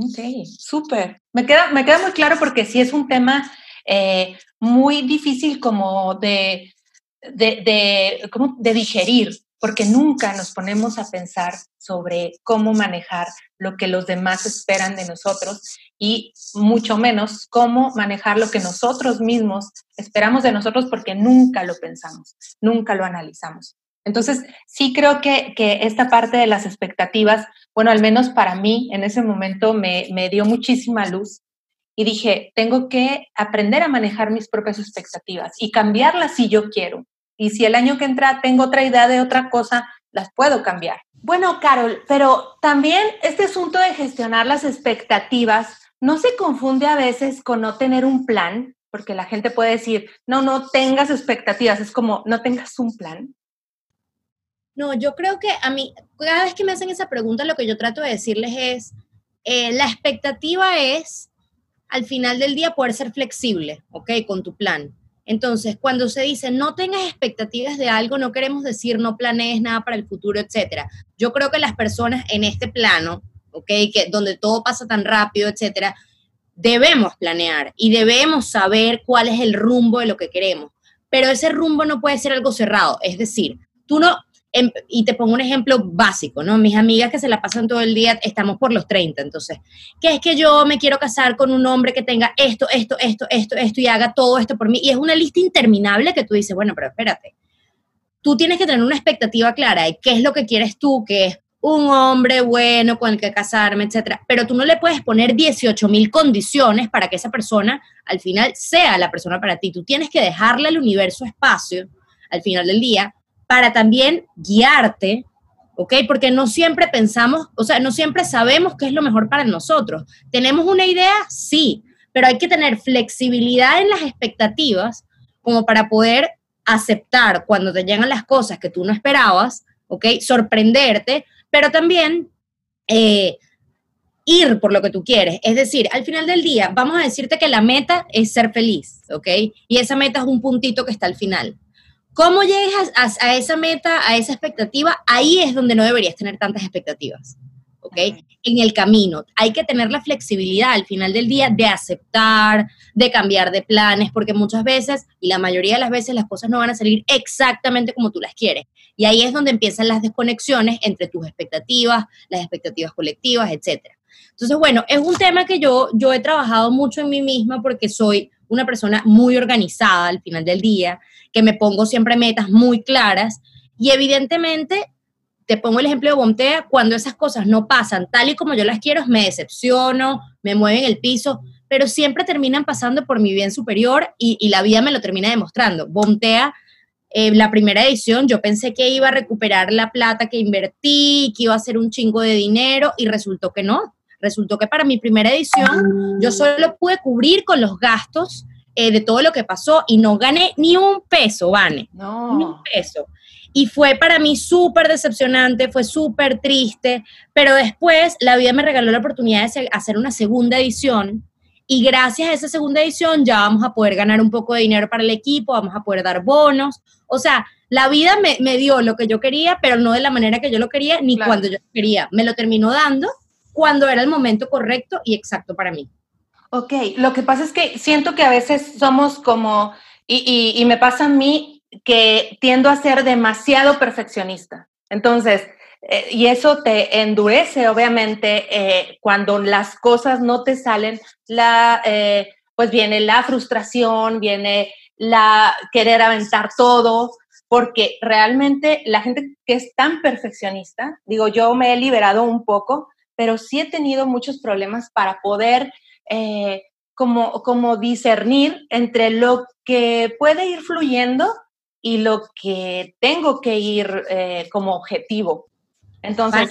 Ok, súper. Me queda, me queda muy claro porque sí es un tema eh, muy difícil como de, de, de digerir, porque nunca nos ponemos a pensar sobre cómo manejar lo que los demás esperan de nosotros y mucho menos cómo manejar lo que nosotros mismos esperamos de nosotros porque nunca lo pensamos, nunca lo analizamos. Entonces, sí creo que, esta parte de las expectativas, bueno, al menos para mí en ese momento me, me dio muchísima luz y dije, tengo que aprender a manejar mis propias expectativas y cambiarlas si yo quiero. Y si el año que entra tengo otra idea de otra cosa, las puedo cambiar. Bueno, Carol, pero también este asunto de gestionar las expectativas no se confunde a veces con no tener un plan, porque la gente puede decir, no, no tengas expectativas, es como no tengas un plan. No, yo creo que a mí, cada vez que me hacen esa pregunta, lo que yo trato de decirles es, eh, la expectativa es, al final del día, poder ser flexible, ¿ok? Con tu plan. Entonces, cuando se dice no tengas expectativas de algo, no queremos decir no planees nada para el futuro, etcétera. Yo creo que las personas en este plano, ¿ok? Que donde todo pasa tan rápido, etcétera, debemos planear y debemos saber cuál es el rumbo de lo que queremos. Pero ese rumbo no puede ser algo cerrado. Es decir, tú no, em, y te pongo un ejemplo básico, ¿no? Mis amigas que se la pasan todo el día, estamos por los 30, entonces, ¿qué es que yo me quiero casar con un hombre que tenga esto, esto, esto, esto, esto y haga todo esto por mí? Y es una lista interminable que tú dices, bueno, pero espérate, tú tienes que tener una expectativa clara de qué es lo que quieres tú, que es un hombre bueno con el que casarme, etcétera. Pero tú no le puedes poner 18 mil condiciones para que esa persona al final sea la persona para ti. Tú tienes que dejarle al universo espacio al final del día para también guiarte, ¿ok? Porque no siempre pensamos, o sea, no siempre sabemos qué es lo mejor para nosotros. ¿Tenemos una idea? Sí, pero hay que tener flexibilidad en las expectativas como para poder aceptar cuando te llegan las cosas que tú no esperabas, ¿ok? Sorprenderte, pero también eh, ir por lo que tú quieres. Es decir, al final del día, vamos a decirte que la meta es ser feliz, ¿ok? Y esa meta es un puntito que está al final. ¿Cómo llegas a, esa meta, a esa expectativa? Ahí es donde no deberías tener tantas expectativas. ¿ok? En el camino. Hay que tener la flexibilidad al final del día de aceptar, de cambiar de planes, porque muchas veces, y la mayoría de las veces, las cosas no van a salir exactamente como tú las quieres. Y ahí es donde empiezan las desconexiones entre tus expectativas, las expectativas colectivas, etc. Entonces, bueno, es un tema que yo, yo he trabajado mucho en mí misma porque soy una persona muy organizada al final del día, que me pongo siempre metas muy claras y evidentemente, te pongo el ejemplo de Bontea, cuando esas cosas no pasan tal y como yo las quiero, me decepciono, me mueven el piso, pero siempre terminan pasando por mi bien superior y, la vida me lo termina demostrando. Bontea, eh, la primera edición, yo pensé que iba a recuperar la plata que invertí, que iba a ser un chingo de dinero y resultó que no. Resultó que para mi primera edición yo solo pude cubrir con los gastos eh, de todo lo que pasó y no gané ni un peso, Vane. No. Ni un peso. Y fue para mí súper decepcionante, fue súper triste, pero después la vida me regaló la oportunidad de hacer una segunda edición y gracias a esa segunda edición ya vamos a poder ganar un poco de dinero para el equipo, vamos a poder dar bonos. O sea, la vida me, dio lo que yo quería, pero no de la manera que yo lo quería ni cuando yo quería. Me lo terminó dando cuando era el momento correcto y exacto para mí. Ok, lo que pasa es que siento que a veces somos como, y, me pasa a mí que tiendo a ser demasiado perfeccionista. Entonces, eh, y eso te endurece, obviamente, eh, cuando las cosas no te salen, la, eh, pues viene la frustración, viene la querer aventar todo, porque realmente la gente que es tan perfeccionista, digo, yo me he liberado un poco, pero sí he tenido muchos problemas para poder eh, como, como discernir entre lo que puede ir fluyendo y lo que tengo que ir eh, como objetivo. Entonces,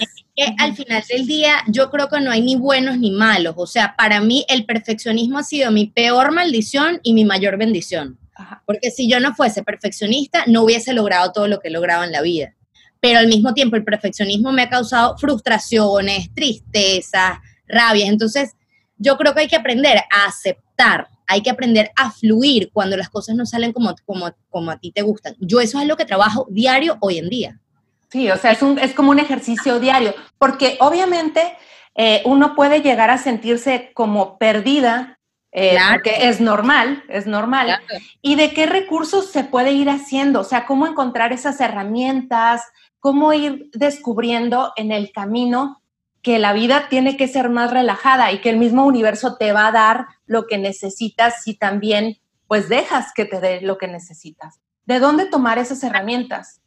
al final del día yo creo que no hay ni buenos ni malos. O sea, para mí el perfeccionismo ha sido mi peor maldición y mi mayor bendición. Porque si yo no fuese perfeccionista, no hubiese logrado todo lo que he logrado en la vida. Pero al mismo tiempo el perfeccionismo me ha causado frustraciones, tristezas, rabias. Entonces, yo creo que hay que aprender a aceptar, hay que aprender a fluir cuando las cosas no salen como, como, como a ti te gustan. Yo eso es lo que trabajo diario hoy en día. Sí, o sea, es, un, es como un ejercicio diario, porque obviamente eh, uno puede llegar a sentirse como perdida, eh, porque es normal, es normal. ¿Y de qué recursos se puede ir haciendo? O sea, cómo encontrar esas herramientas, cómo ir descubriendo en el camino que la vida tiene que ser más relajada y que el mismo universo te va a dar lo que necesitas si también pues dejas que te dé lo que necesitas. ¿De dónde tomar esas herramientas?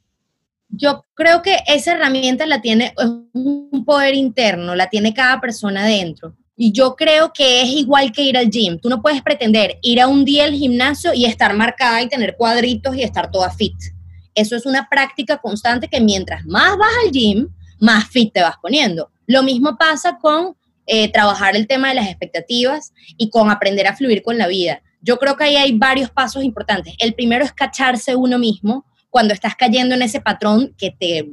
Yo creo que esa herramienta la tiene un poder interno, la tiene cada persona dentro. Y yo creo que es igual que ir al gym. Tú no puedes pretender ir a un día al gimnasio y estar marcada y tener cuadritos y estar toda fit. Eso es una práctica constante que mientras más vas al gym, más fit te vas poniendo. Lo mismo pasa con eh, trabajar el tema de las expectativas y con aprender a fluir con la vida. Yo creo que ahí hay varios pasos importantes. El primero es cacharse uno mismo cuando estás cayendo en ese patrón que te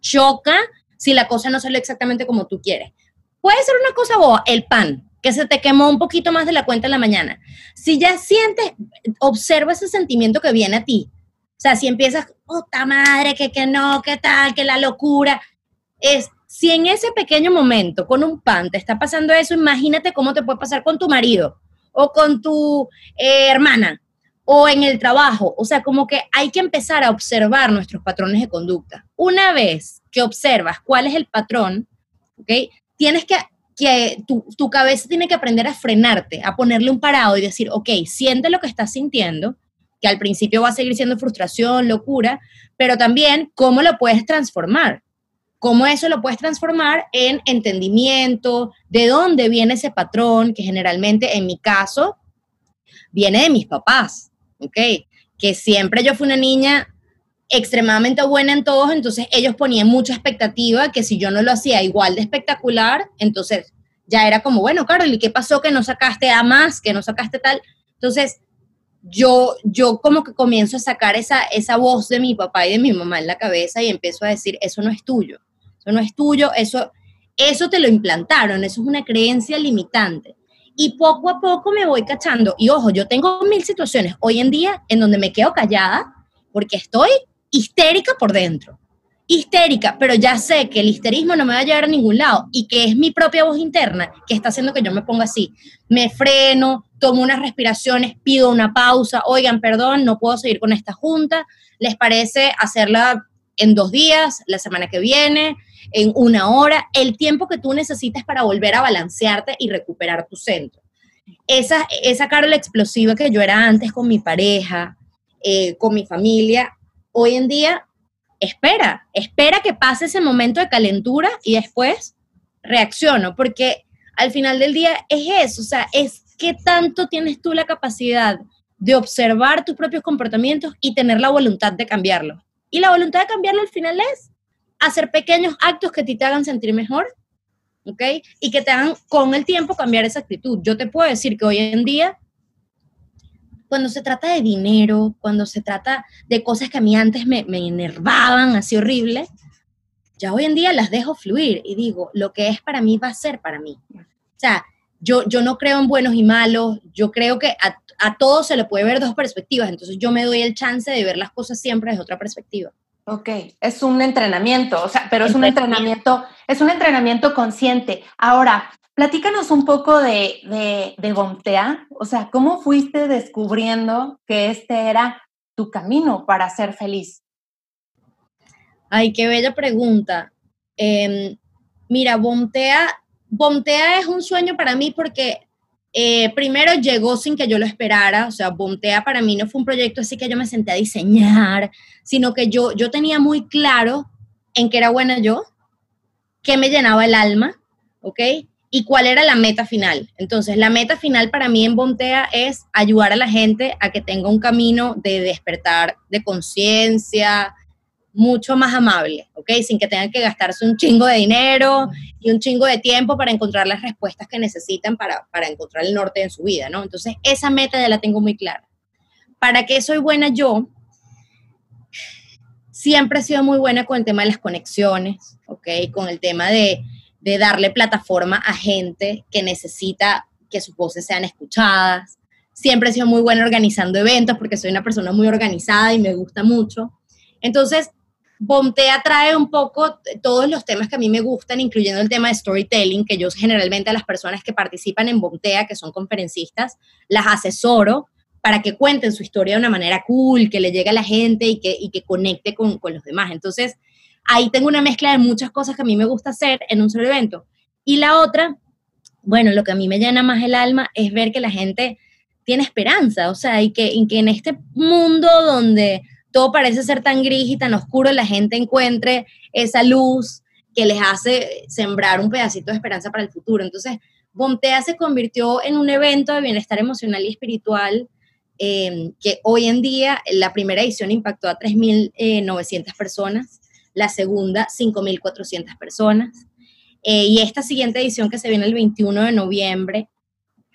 choca si la cosa no sale exactamente como tú quieres. Puede ser una cosa boba, el pan, que se te quemó un poquito más de la cuenta en la mañana. Si ya sientes, observa ese sentimiento que viene a ti. Sea, si empiezas, puta madre, que, que no, que tal, que la locura, es si en ese pequeño momento con un pan te está pasando eso, imagínate cómo te puede pasar con tu marido o con tu eh, hermana o en el trabajo. O sea, como que hay que empezar a observar nuestros patrones de conducta. una vez que observas cuál es el patrón, ¿ok? Tienes que, que tu, tu cabeza tiene que aprender a frenarte, a ponerle un parado y decir, ok, siente lo que estás sintiendo, que al principio va a seguir siendo frustración, locura, pero también cómo lo puedes transformar. Cómo eso lo puedes transformar en entendimiento, de dónde viene ese patrón, que generalmente en mi caso viene de mis papás, ¿ok? Que siempre yo fui una niña extremadamente buena en todos, entonces ellos ponían mucha expectativa que si yo no lo hacía igual de espectacular, entonces ya era como, bueno, Carol, ¿y qué pasó que no sacaste a más, que no sacaste tal? Entonces, yo, yo como que comienzo a sacar esa, esa voz de mi papá y de mi mamá en la cabeza y empiezo a decir, eso no es tuyo, eso no es tuyo, eso, eso te lo implantaron, eso es una creencia limitante. Y poco a poco me voy cachando. Y ojo, yo tengo mil situaciones hoy en día en donde me quedo callada porque estoy histérica por dentro. Histérica, pero ya sé que el histerismo no me va a llevar a ningún lado y que es mi propia voz interna que está haciendo que yo me ponga así. Me freno, tomo unas respiraciones, pido una pausa, oigan, perdón, no puedo seguir con esta junta, ¿les parece hacerla en dos días, la semana que viene, en una hora? El tiempo que tú necesitas para volver a balancearte y recuperar tu centro. Esa, esa explosiva que yo era antes con mi pareja, eh, con mi familia, hoy en día espera, espera que pase ese momento de calentura y después reacciono, porque al final del día es eso, o sea, es qué tanto tienes tú la capacidad de observar tus propios comportamientos y tener la voluntad de cambiarlos. Y la voluntad de cambiarlo al final es hacer pequeños actos que te hagan sentir mejor, ¿ok? Y que te hagan con el tiempo cambiar esa actitud. Yo te puedo decir que hoy en día, cuando se trata de dinero, cuando se trata de cosas que a mí antes me, me enervaban así horrible, ya hoy en día las dejo fluir y digo, lo que es para mí va a ser para mí. O sea, yo, yo no creo en buenos y malos, yo creo que a, a todo se le puede ver dos perspectivas, entonces yo me doy el chance de ver las cosas siempre desde otra perspectiva. Ok, es un entrenamiento, o sea, pero es un entrenamiento, es un entrenamiento consciente. Ahora, platícanos un poco de, de, de Bomtea, o sea, ¿cómo fuiste descubriendo que este era tu camino para ser feliz? Ay, qué bella pregunta. Eh, mira, Bomtea Bomtea es un sueño para mí porque eh, primero llegó sin que yo lo esperara, o sea, Bomtea para mí no fue un proyecto así que yo me senté a diseñar, sino que yo, yo tenía muy claro en qué era buena yo, qué me llenaba el alma, ¿ok? Y cuál era la meta final. Entonces, la meta final para mí en Bomtea es ayudar a la gente a que tenga un camino de despertar de conciencia, mucho más amable, ¿ok? Sin que tengan que gastarse un chingo de dinero y un chingo de tiempo para encontrar las respuestas que necesitan para, para encontrar el norte en su vida, ¿no? Entonces, esa meta ya la tengo muy clara. ¿Para qué soy buena yo? Siempre he sido muy buena con el tema de las conexiones, ¿ok? Con el tema de, de darle plataforma a gente que necesita que sus voces sean escuchadas. Siempre he sido muy buena organizando eventos porque soy una persona muy organizada y me gusta mucho. Entonces, Bomtea trae un poco todos los temas que a mí me gustan, incluyendo el tema de storytelling, que yo generalmente a las personas que participan en Bomtea, que son conferencistas, las asesoro para que cuenten su historia de una manera cool, que le llegue a la gente y que, y que conecte con, con los demás. Entonces, ahí tengo una mezcla de muchas cosas que a mí me gusta hacer en un solo evento. Y la otra, bueno, lo que a mí me llena más el alma es ver que la gente tiene esperanza, o sea, y que, y que en este mundo donde todo parece ser tan gris y tan oscuro, la gente encuentre esa luz que les hace sembrar un pedacito de esperanza para el futuro. Entonces, Bomtea se convirtió en un evento de bienestar emocional y espiritual eh, que hoy en día, la primera edición impactó a 3.900 personas, la segunda 5.400 personas, eh, y esta siguiente edición que se viene el 21 de noviembre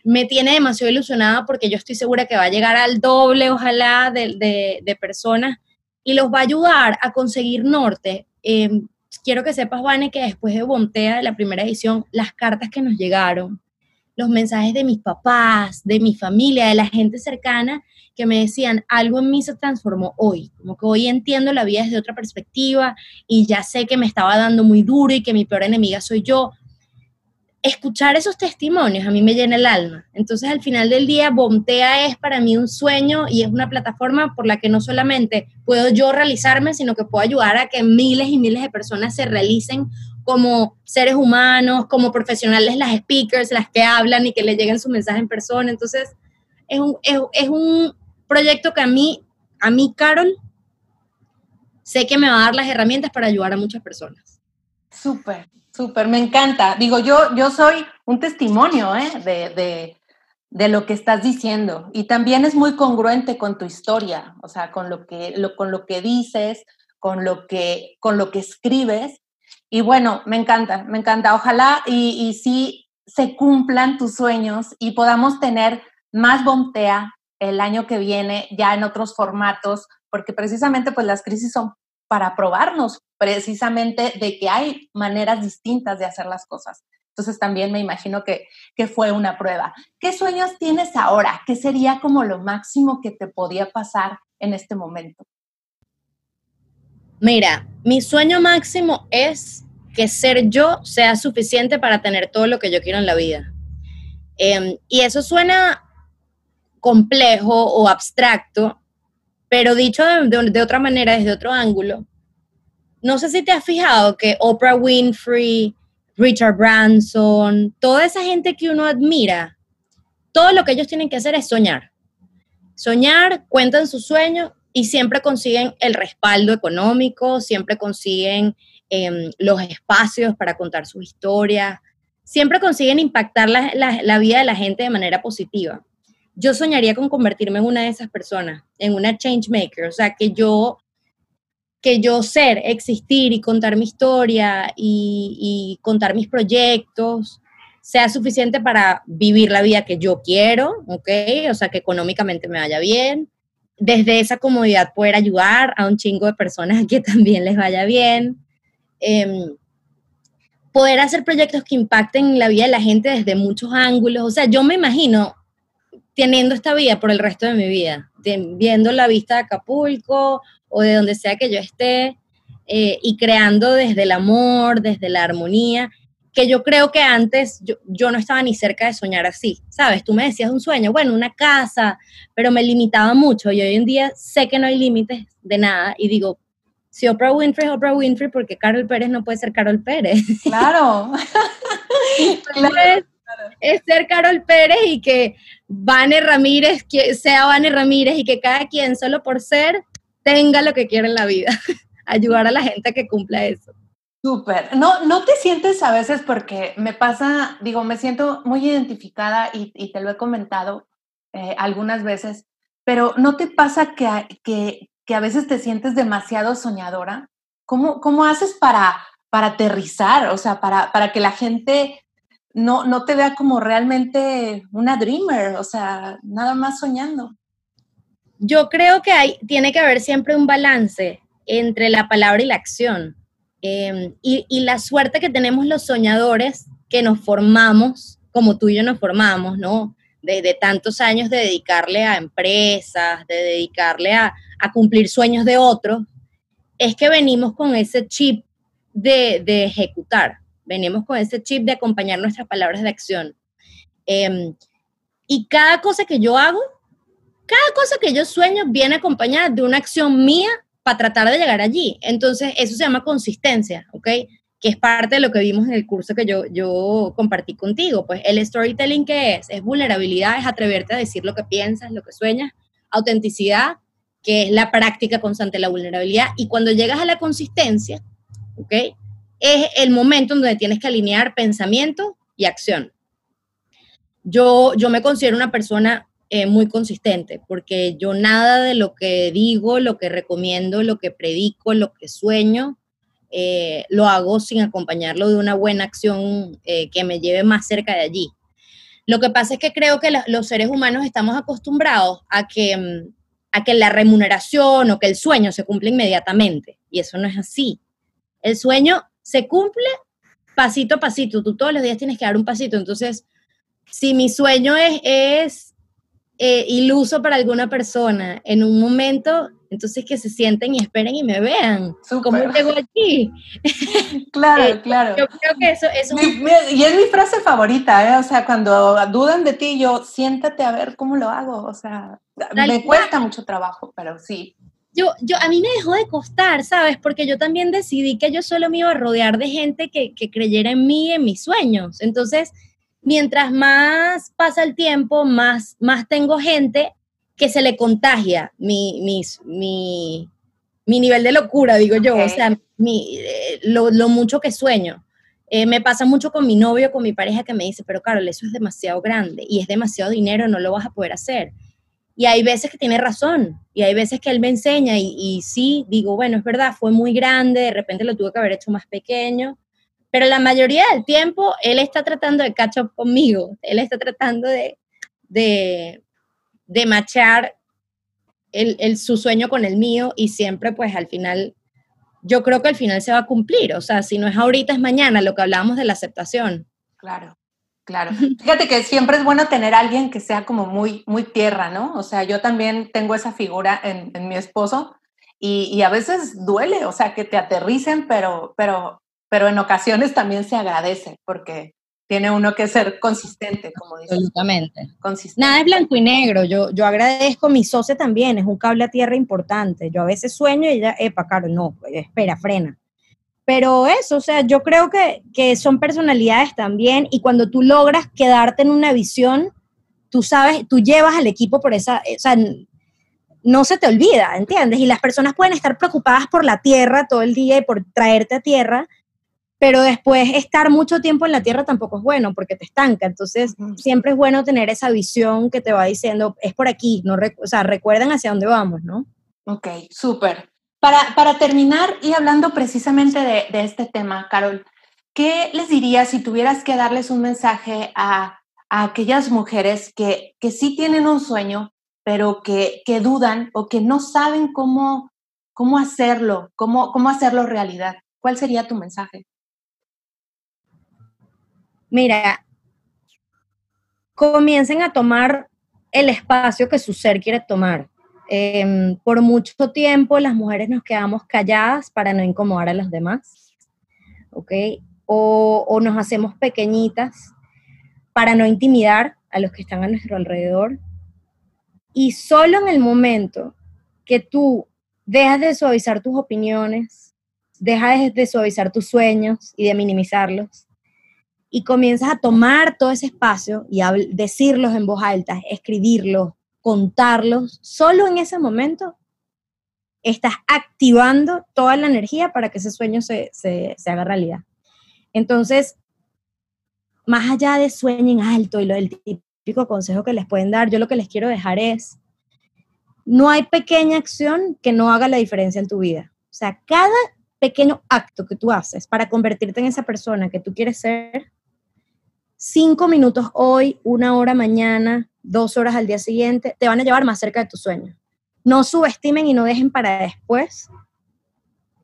me tiene demasiado ilusionada porque yo estoy segura que va a llegar al doble, ojalá, de, personas y los va a ayudar a conseguir norte. Eh, quiero que sepas, Vane, que después de Bontea, de la primera edición, las cartas que nos llegaron, los mensajes de mis papás, de mi familia, de la gente cercana, que me decían, algo en mí se transformó hoy, como que hoy entiendo la vida desde otra perspectiva y ya sé que me estaba dando muy duro y que mi peor enemiga soy yo escuchar esos testimonios a mí me llena el alma. Entonces al final del día, Bomtea es para mí un sueño y es una plataforma por la que no solamente puedo yo realizarme, sino que puedo ayudar a que miles y miles de personas se realicen como seres humanos, como profesionales, las speakers, las que hablan y que le lleguen su mensaje en persona. Entonces es un, es, un proyecto que a mí, a mí, Carol, sé que me va a dar las herramientas para ayudar a muchas personas. Súper, Súper, me encanta. Digo, yo, yo soy un testimonio ¿eh? de, de, lo que estás diciendo y también es muy congruente con tu historia, o sea, con lo que, con lo que dices, con lo que, con lo que escribes. Y bueno, me encanta, me encanta. Ojalá y, y sí se cumplan tus sueños y podamos tener más Bomtea el año que viene ya en otros formatos, porque precisamente pues las crisis son para probarnos precisamente de que hay maneras distintas de hacer las cosas. Entonces también me imagino que, que fue una prueba. ¿Qué sueños tienes ahora? ¿Qué sería como lo máximo que te podía pasar en este momento? Mira, mi sueño máximo es que ser yo sea suficiente para tener todo lo que yo quiero en la vida. Em, y eso suena complejo o abstracto, pero dicho de, otra manera, desde otro ángulo, no sé si te has fijado que Oprah Winfrey, Richard Branson, toda esa gente que uno admira, todo lo que ellos tienen que hacer es soñar. Soñar, cuentan sus sueños y siempre consiguen el respaldo económico, siempre consiguen em, los espacios para contar su historia, siempre consiguen impactar la vida de la gente de manera positiva yo soñaría con convertirme en una de esas personas, en una change maker, o sea, que yo que yo ser, existir y contar mi historia y, contar mis proyectos sea suficiente para vivir la vida que yo quiero, ¿ok? O sea, que económicamente me vaya bien. Desde esa comodidad poder ayudar a un chingo de personas que también les vaya bien. Em, poder hacer proyectos que impacten la vida de la gente desde muchos ángulos. O sea, yo me imagino teniendo esta vida por el resto de mi vida, viendo la vista de Acapulco o de donde sea que yo esté eh, y creando desde el amor, desde la armonía, que yo creo que antes yo, no estaba ni cerca de soñar así, ¿sabes? Tú me decías un sueño, bueno, una casa, pero me limitaba mucho y hoy en día sé que no hay límites de nada y digo, si Oprah Winfrey es Oprah Winfrey, porque Carol Pérez no puede ser Carol Pérez? Claro. claro es ser Carol Pérez y que Vane Ramírez que sea Vane Ramírez y que cada quien solo por ser tenga lo que quiere en la vida. Ayudar a la gente que cumpla eso. Súper. No, no te sientes a veces porque me pasa, digo, me siento muy identificada y, te lo he comentado eh, algunas veces, pero ¿no te pasa que, que, que, a veces te sientes demasiado soñadora? ¿Cómo, cómo haces para, para aterrizar? O sea, para, para que la gente no, no te vea como realmente una dreamer, o sea, nada más soñando. Yo creo que hay, tiene que haber siempre un balance entre la palabra y la acción. Em, y, la suerte que tenemos los soñadores que nos formamos, como tú y yo nos formamos, ¿no? De, tantos años de dedicarle a empresas, de dedicarle a, a, cumplir sueños de otros, es que venimos con ese chip de, de ejecutar venimos con ese chip de acompañar nuestras palabras de acción. Em, y cada cosa que yo hago, cada cosa que yo sueño viene acompañada de una acción mía para tratar de llegar allí. Entonces, eso se llama consistencia, ¿ok? Que es parte de lo que vimos en el curso que yo, yo compartí contigo. Pues el storytelling, ¿qué es? Es vulnerabilidad, es atreverte a decir lo que piensas, lo que sueñas. Autenticidad, que es la práctica constante de la vulnerabilidad. Y cuando llegas a la consistencia, ¿ok? Es el momento en donde tienes que alinear pensamiento y acción. Yo, yo me considero una persona eh, muy consistente porque yo nada de lo que digo, lo que recomiendo, lo que predico, lo que sueño, eh, lo hago sin acompañarlo de una buena acción eh, que me lleve más cerca de allí. Lo que pasa es que creo que los seres humanos estamos acostumbrados a que, mm, a que la remuneración o que el sueño se cumple inmediatamente y eso no es así. El sueño se cumple pasito a pasito. Tú todos los días tienes que dar un pasito. Entonces, si mi sueño es, es eh, iluso para alguna persona en un momento, Entonces que se sienten y esperen y me vean. ¿Cómo llego aquí? Claro, eh, claro. Yo creo que eso, es Y es mi frase favorita, ¿eh? O sea, cuando dudan de ti, yo siéntate a ver cómo lo hago. O sea, me cuesta mucho trabajo, pero sí. Yo, yo, a mí me dejó de costar, ¿sabes? Porque yo también decidí que yo solo me iba a rodear de gente que, que creyera en mí, en mis sueños. Entonces, mientras más pasa el tiempo, más, más tengo gente que se le contagia mi, mi, nivel de locura, digo yo, o sea, eh, lo, mucho que sueño. Eh, me pasa mucho con mi novio, con mi pareja, que me dice, pero Carol, eso es demasiado grande y es demasiado dinero, no lo vas a poder hacer. Y hay veces que tiene razón, y hay veces que él me enseña, y, sí, digo, bueno, es verdad, fue muy grande, de repente lo tuve que haber hecho más pequeño, pero la mayoría del tiempo él está tratando de catch conmigo, él está tratando de, de, de machar el, su sueño con el mío y siempre pues al final, yo creo que al final se va a cumplir, o sea, si no es ahorita es mañana, lo que hablábamos de la aceptación. Claro. Claro. Fíjate que siempre es bueno tener a alguien que sea como muy, muy tierra, ¿no? O sea, yo también tengo esa figura en, mi esposo y, y, a veces duele, o sea, que te aterricen, pero, pero, pero en ocasiones también se agradece porque tiene uno que ser consistente, como dice. Absolutamente. Consistente. Nada es blanco y negro. Yo, yo agradezco a mi socio también, es un cable a tierra importante. Yo a veces sueño y ya, epa, caro, no, espera, frena. Pero eso, o sea, yo creo que, que son personalidades también y cuando tú logras quedarte en una visión, tú sabes, tú llevas al equipo por esa, o sea, no se te olvida, ¿entiendes? Y las personas pueden estar preocupadas por la tierra todo el día y por traerte a tierra, pero después estar mucho tiempo en la tierra tampoco es bueno porque te estanca. Entonces, siempre es bueno tener esa visión que te va diciendo, es por aquí, no o sea, recuerden hacia dónde vamos, ¿no? Ok, súper. Para, para, terminar y hablando precisamente de, este tema, Carol, ¿qué les dirías si tuvieras que darles un mensaje a, a aquellas mujeres que, que, sí tienen un sueño, pero que, que dudan o que no saben cómo, cómo hacerlo, cómo, cómo hacerlo realidad? ¿Cuál sería tu mensaje? mira, comiencen a tomar el espacio que su ser quiere tomar. Em, por mucho tiempo las mujeres nos quedamos calladas para no incomodar a los demás, ¿ok? O, o nos hacemos pequeñitas para no intimidar a los que están a nuestro alrededor. Y solo en el momento que tú dejas de suavizar tus opiniones, dejas de suavizar tus sueños y de minimizarlos, y comienzas a tomar todo ese espacio y a decirlos en voz alta, escribirlos, contarlos, solo en ese momento estás activando toda la energía para que ese sueño se, haga realidad. Entonces, más allá de sueñen alto y lo del típico consejo que les pueden dar, yo lo que les quiero dejar es, no hay pequeña acción que no haga la diferencia en tu vida. O sea, cada pequeño acto que tú haces para convertirte en esa persona que tú quieres ser, cinco minutos hoy, una hora mañana, dos horas al día siguiente, te van a llevar más cerca de tu sueño. No subestimen y no dejen para después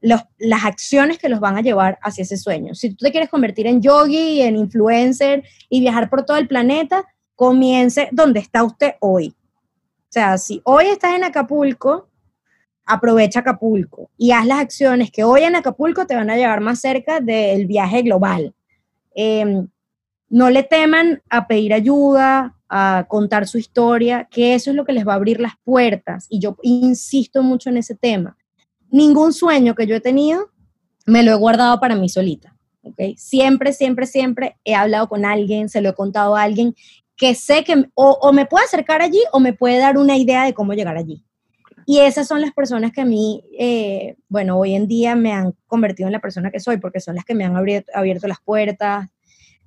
las acciones que los van a llevar hacia ese sueño. Si tú te quieres convertir en yogi, en influencer y viajar por todo el planeta, comience donde está usted hoy. O sea, si hoy estás en Acapulco, aprovecha Acapulco y haz las acciones que hoy en Acapulco te van a llevar más cerca del viaje global. Em, no le teman a pedir ayuda, a contar su historia, que eso es lo que les va a abrir las puertas. Y yo insisto mucho en ese tema. Ningún sueño que yo he tenido me lo he guardado para mí solita. ¿okay? Siempre, siempre, siempre he hablado con alguien, se lo he contado a alguien que sé que o, me puede acercar allí o me puede dar una idea de cómo llegar allí. Y esas son las personas que a mí, eh, bueno, hoy en día me han convertido en la persona que soy, porque son las que me han abierto las puertas,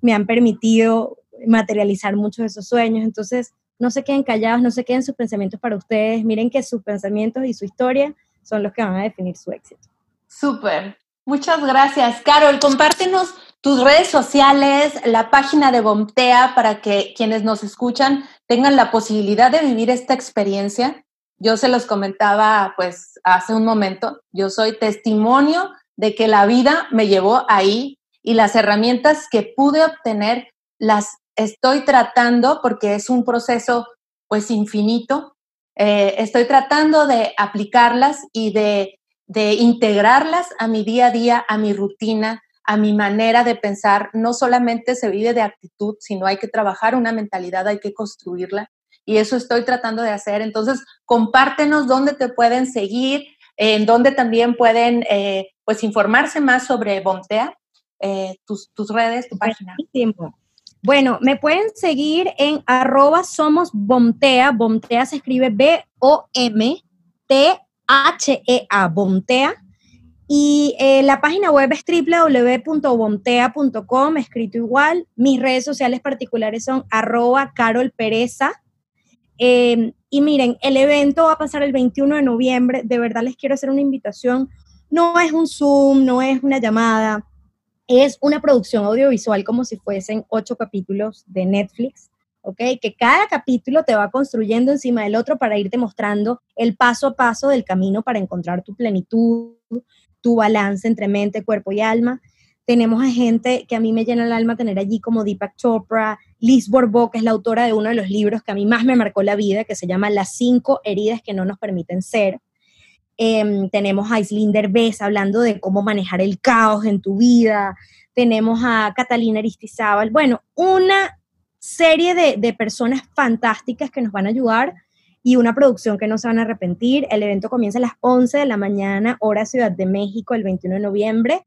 me han permitido materializar muchos de esos sueños. Entonces, no se queden callados, no se queden sus pensamientos para ustedes. Miren que sus pensamientos y su historia son los que van a definir su éxito. Súper. Muchas gracias. Carol, compártenos tus redes sociales, la página de Bomtea para que quienes nos escuchan tengan la posibilidad de vivir esta experiencia. Yo se los comentaba pues hace un momento, yo soy testimonio de que la vida me llevó ahí y las herramientas que pude obtener las estoy tratando porque es un proceso pues infinito eh, estoy tratando de aplicarlas y de, de integrarlas a mi día a día, a mi rutina, a mi manera de pensar. No solamente se vive de actitud, sino hay que trabajar una mentalidad, hay que construirla. Y eso estoy tratando de hacer. Entonces, compártenos dónde te pueden seguir, en dónde también pueden eh, pues informarse más sobre Bomtea, eh, tus, tus, redes, tu página. Bueno, me pueden seguir en arroba somos Bomtea. Bomtea se escribe B-O-M-T-H-E-A, Bomtea. Y eh, la página web es www.bomtea.com, escrito igual. Mis redes sociales particulares son arroba Carol Pereza. Em, y miren, el evento va a pasar el 21 de noviembre. De verdad les quiero hacer una invitación. No es un Zoom, no es una llamada, es una producción audiovisual como si fuesen ocho capítulos de Netflix. ¿ok? Que cada capítulo te va construyendo encima del otro para irte mostrando el paso a paso del camino para encontrar tu plenitud, tu balance entre mente, cuerpo y alma. Tenemos a gente que a mí me llena el alma tener allí como Deepak Chopra, Liz Bourbeau, que es la autora de uno de los libros que a mí más me marcó la vida, que se llama Las cinco heridas que no nos permiten ser. Eh, tenemos a Islinder Bess hablando de cómo manejar el caos en tu vida. Tenemos a Catalina Aristizábal. Bueno, una serie de, de personas fantásticas que nos van a ayudar y una producción que no se van a arrepentir. El evento comienza a las 11 de la mañana, hora Ciudad de México, el 21 de noviembre,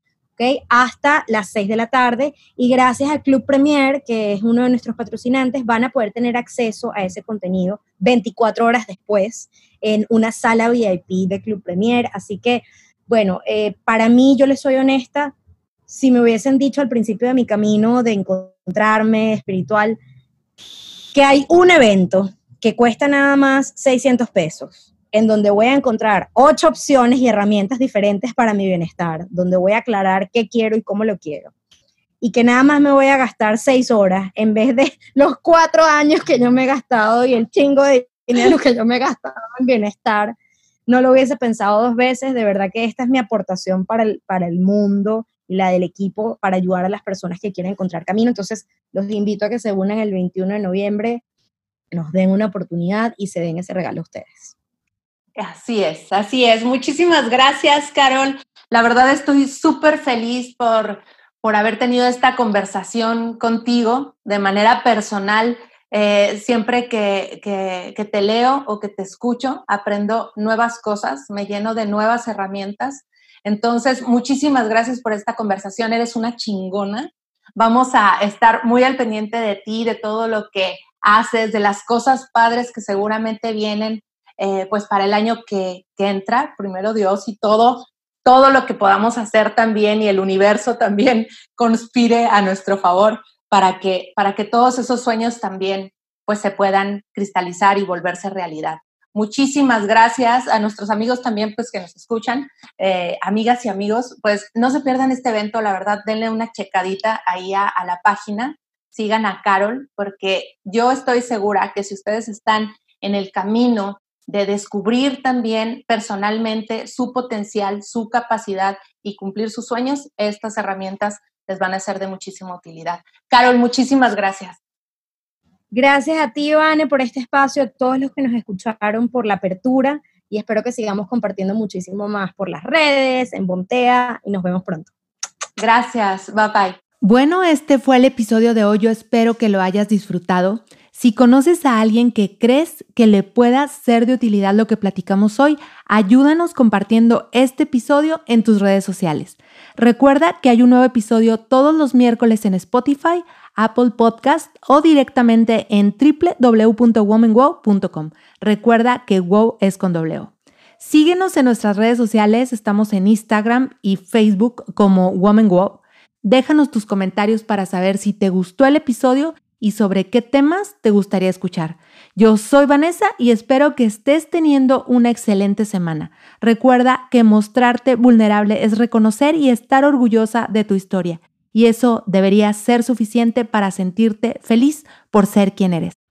Hasta las 6 de la tarde. Y gracias al Club Premier, que es uno de nuestros patrocinantes, van a poder tener acceso a ese contenido 24 horas después en una sala VIP de Club Premier. Así que, bueno, eh, para mí, yo les soy honesta, si me hubiesen dicho al principio de mi camino de encontrarme espiritual que hay un evento que cuesta nada más 600 pesos, en donde voy a encontrar ocho opciones y herramientas diferentes para mi bienestar, donde voy a aclarar qué quiero y cómo lo quiero. Y que nada más me voy a gastar seis horas en vez de los cuatro años que yo me he gastado y el chingo de dinero que yo me he gastado en bienestar. No lo hubiese pensado dos veces. De verdad que esta es mi aportación para el, para el mundo y la del equipo para ayudar a las personas que quieren encontrar camino. Entonces, los invito a que se unan el 21 de noviembre nos den una oportunidad y se den ese regalo a ustedes. Así es, así es. Muchísimas gracias, Carol. La verdad estoy súper feliz por, por haber tenido esta conversación contigo de manera personal. Eh, siempre que, que, que, te leo o que te escucho, aprendo nuevas cosas, me lleno de nuevas herramientas. Entonces, muchísimas gracias por esta conversación. Eres una chingona. Vamos a estar muy al pendiente de ti, de todo lo que haces, de las cosas padres que seguramente vienen eh, pues para el año que, que, entra, primero Dios y todo, todo lo que podamos hacer también y el universo también conspire a nuestro favor para que, para que todos esos sueños también pues se puedan cristalizar y volverse realidad. Muchísimas gracias a nuestros amigos también pues que nos escuchan, eh, amigas y amigos, pues no se pierdan este evento, la verdad, denle una checadita ahí a, a la página sigan a Carol, porque yo estoy segura que si ustedes están en el camino de descubrir también personalmente su potencial, su capacidad y cumplir sus sueños, estas herramientas les van a ser de muchísima utilidad. Carol, muchísimas gracias. Gracias a ti, Ivane, por este espacio, a todos los que nos escucharon por la apertura y espero que sigamos compartiendo muchísimo más por las redes, en Bontea y nos vemos pronto. Gracias, bye bye. Bueno, este fue el episodio de hoy. Yo espero que lo hayas disfrutado. Si conoces a alguien que crees que le pueda ser de utilidad lo que platicamos hoy, ayúdanos compartiendo este episodio en tus redes sociales. Recuerda que hay un nuevo episodio todos los miércoles en Spotify, Apple Podcast o directamente en www.womanwow.com. Recuerda que wow es con W. Síguenos en nuestras redes sociales, estamos en Instagram y Facebook como Woman Déjanos tus comentarios para saber si te gustó el episodio y sobre qué temas te gustaría escuchar. Yo soy Vanessa y espero que estés teniendo una excelente semana. Recuerda que mostrarte vulnerable es reconocer y estar orgullosa de tu historia. Y eso debería ser suficiente para sentirte feliz por ser quien eres.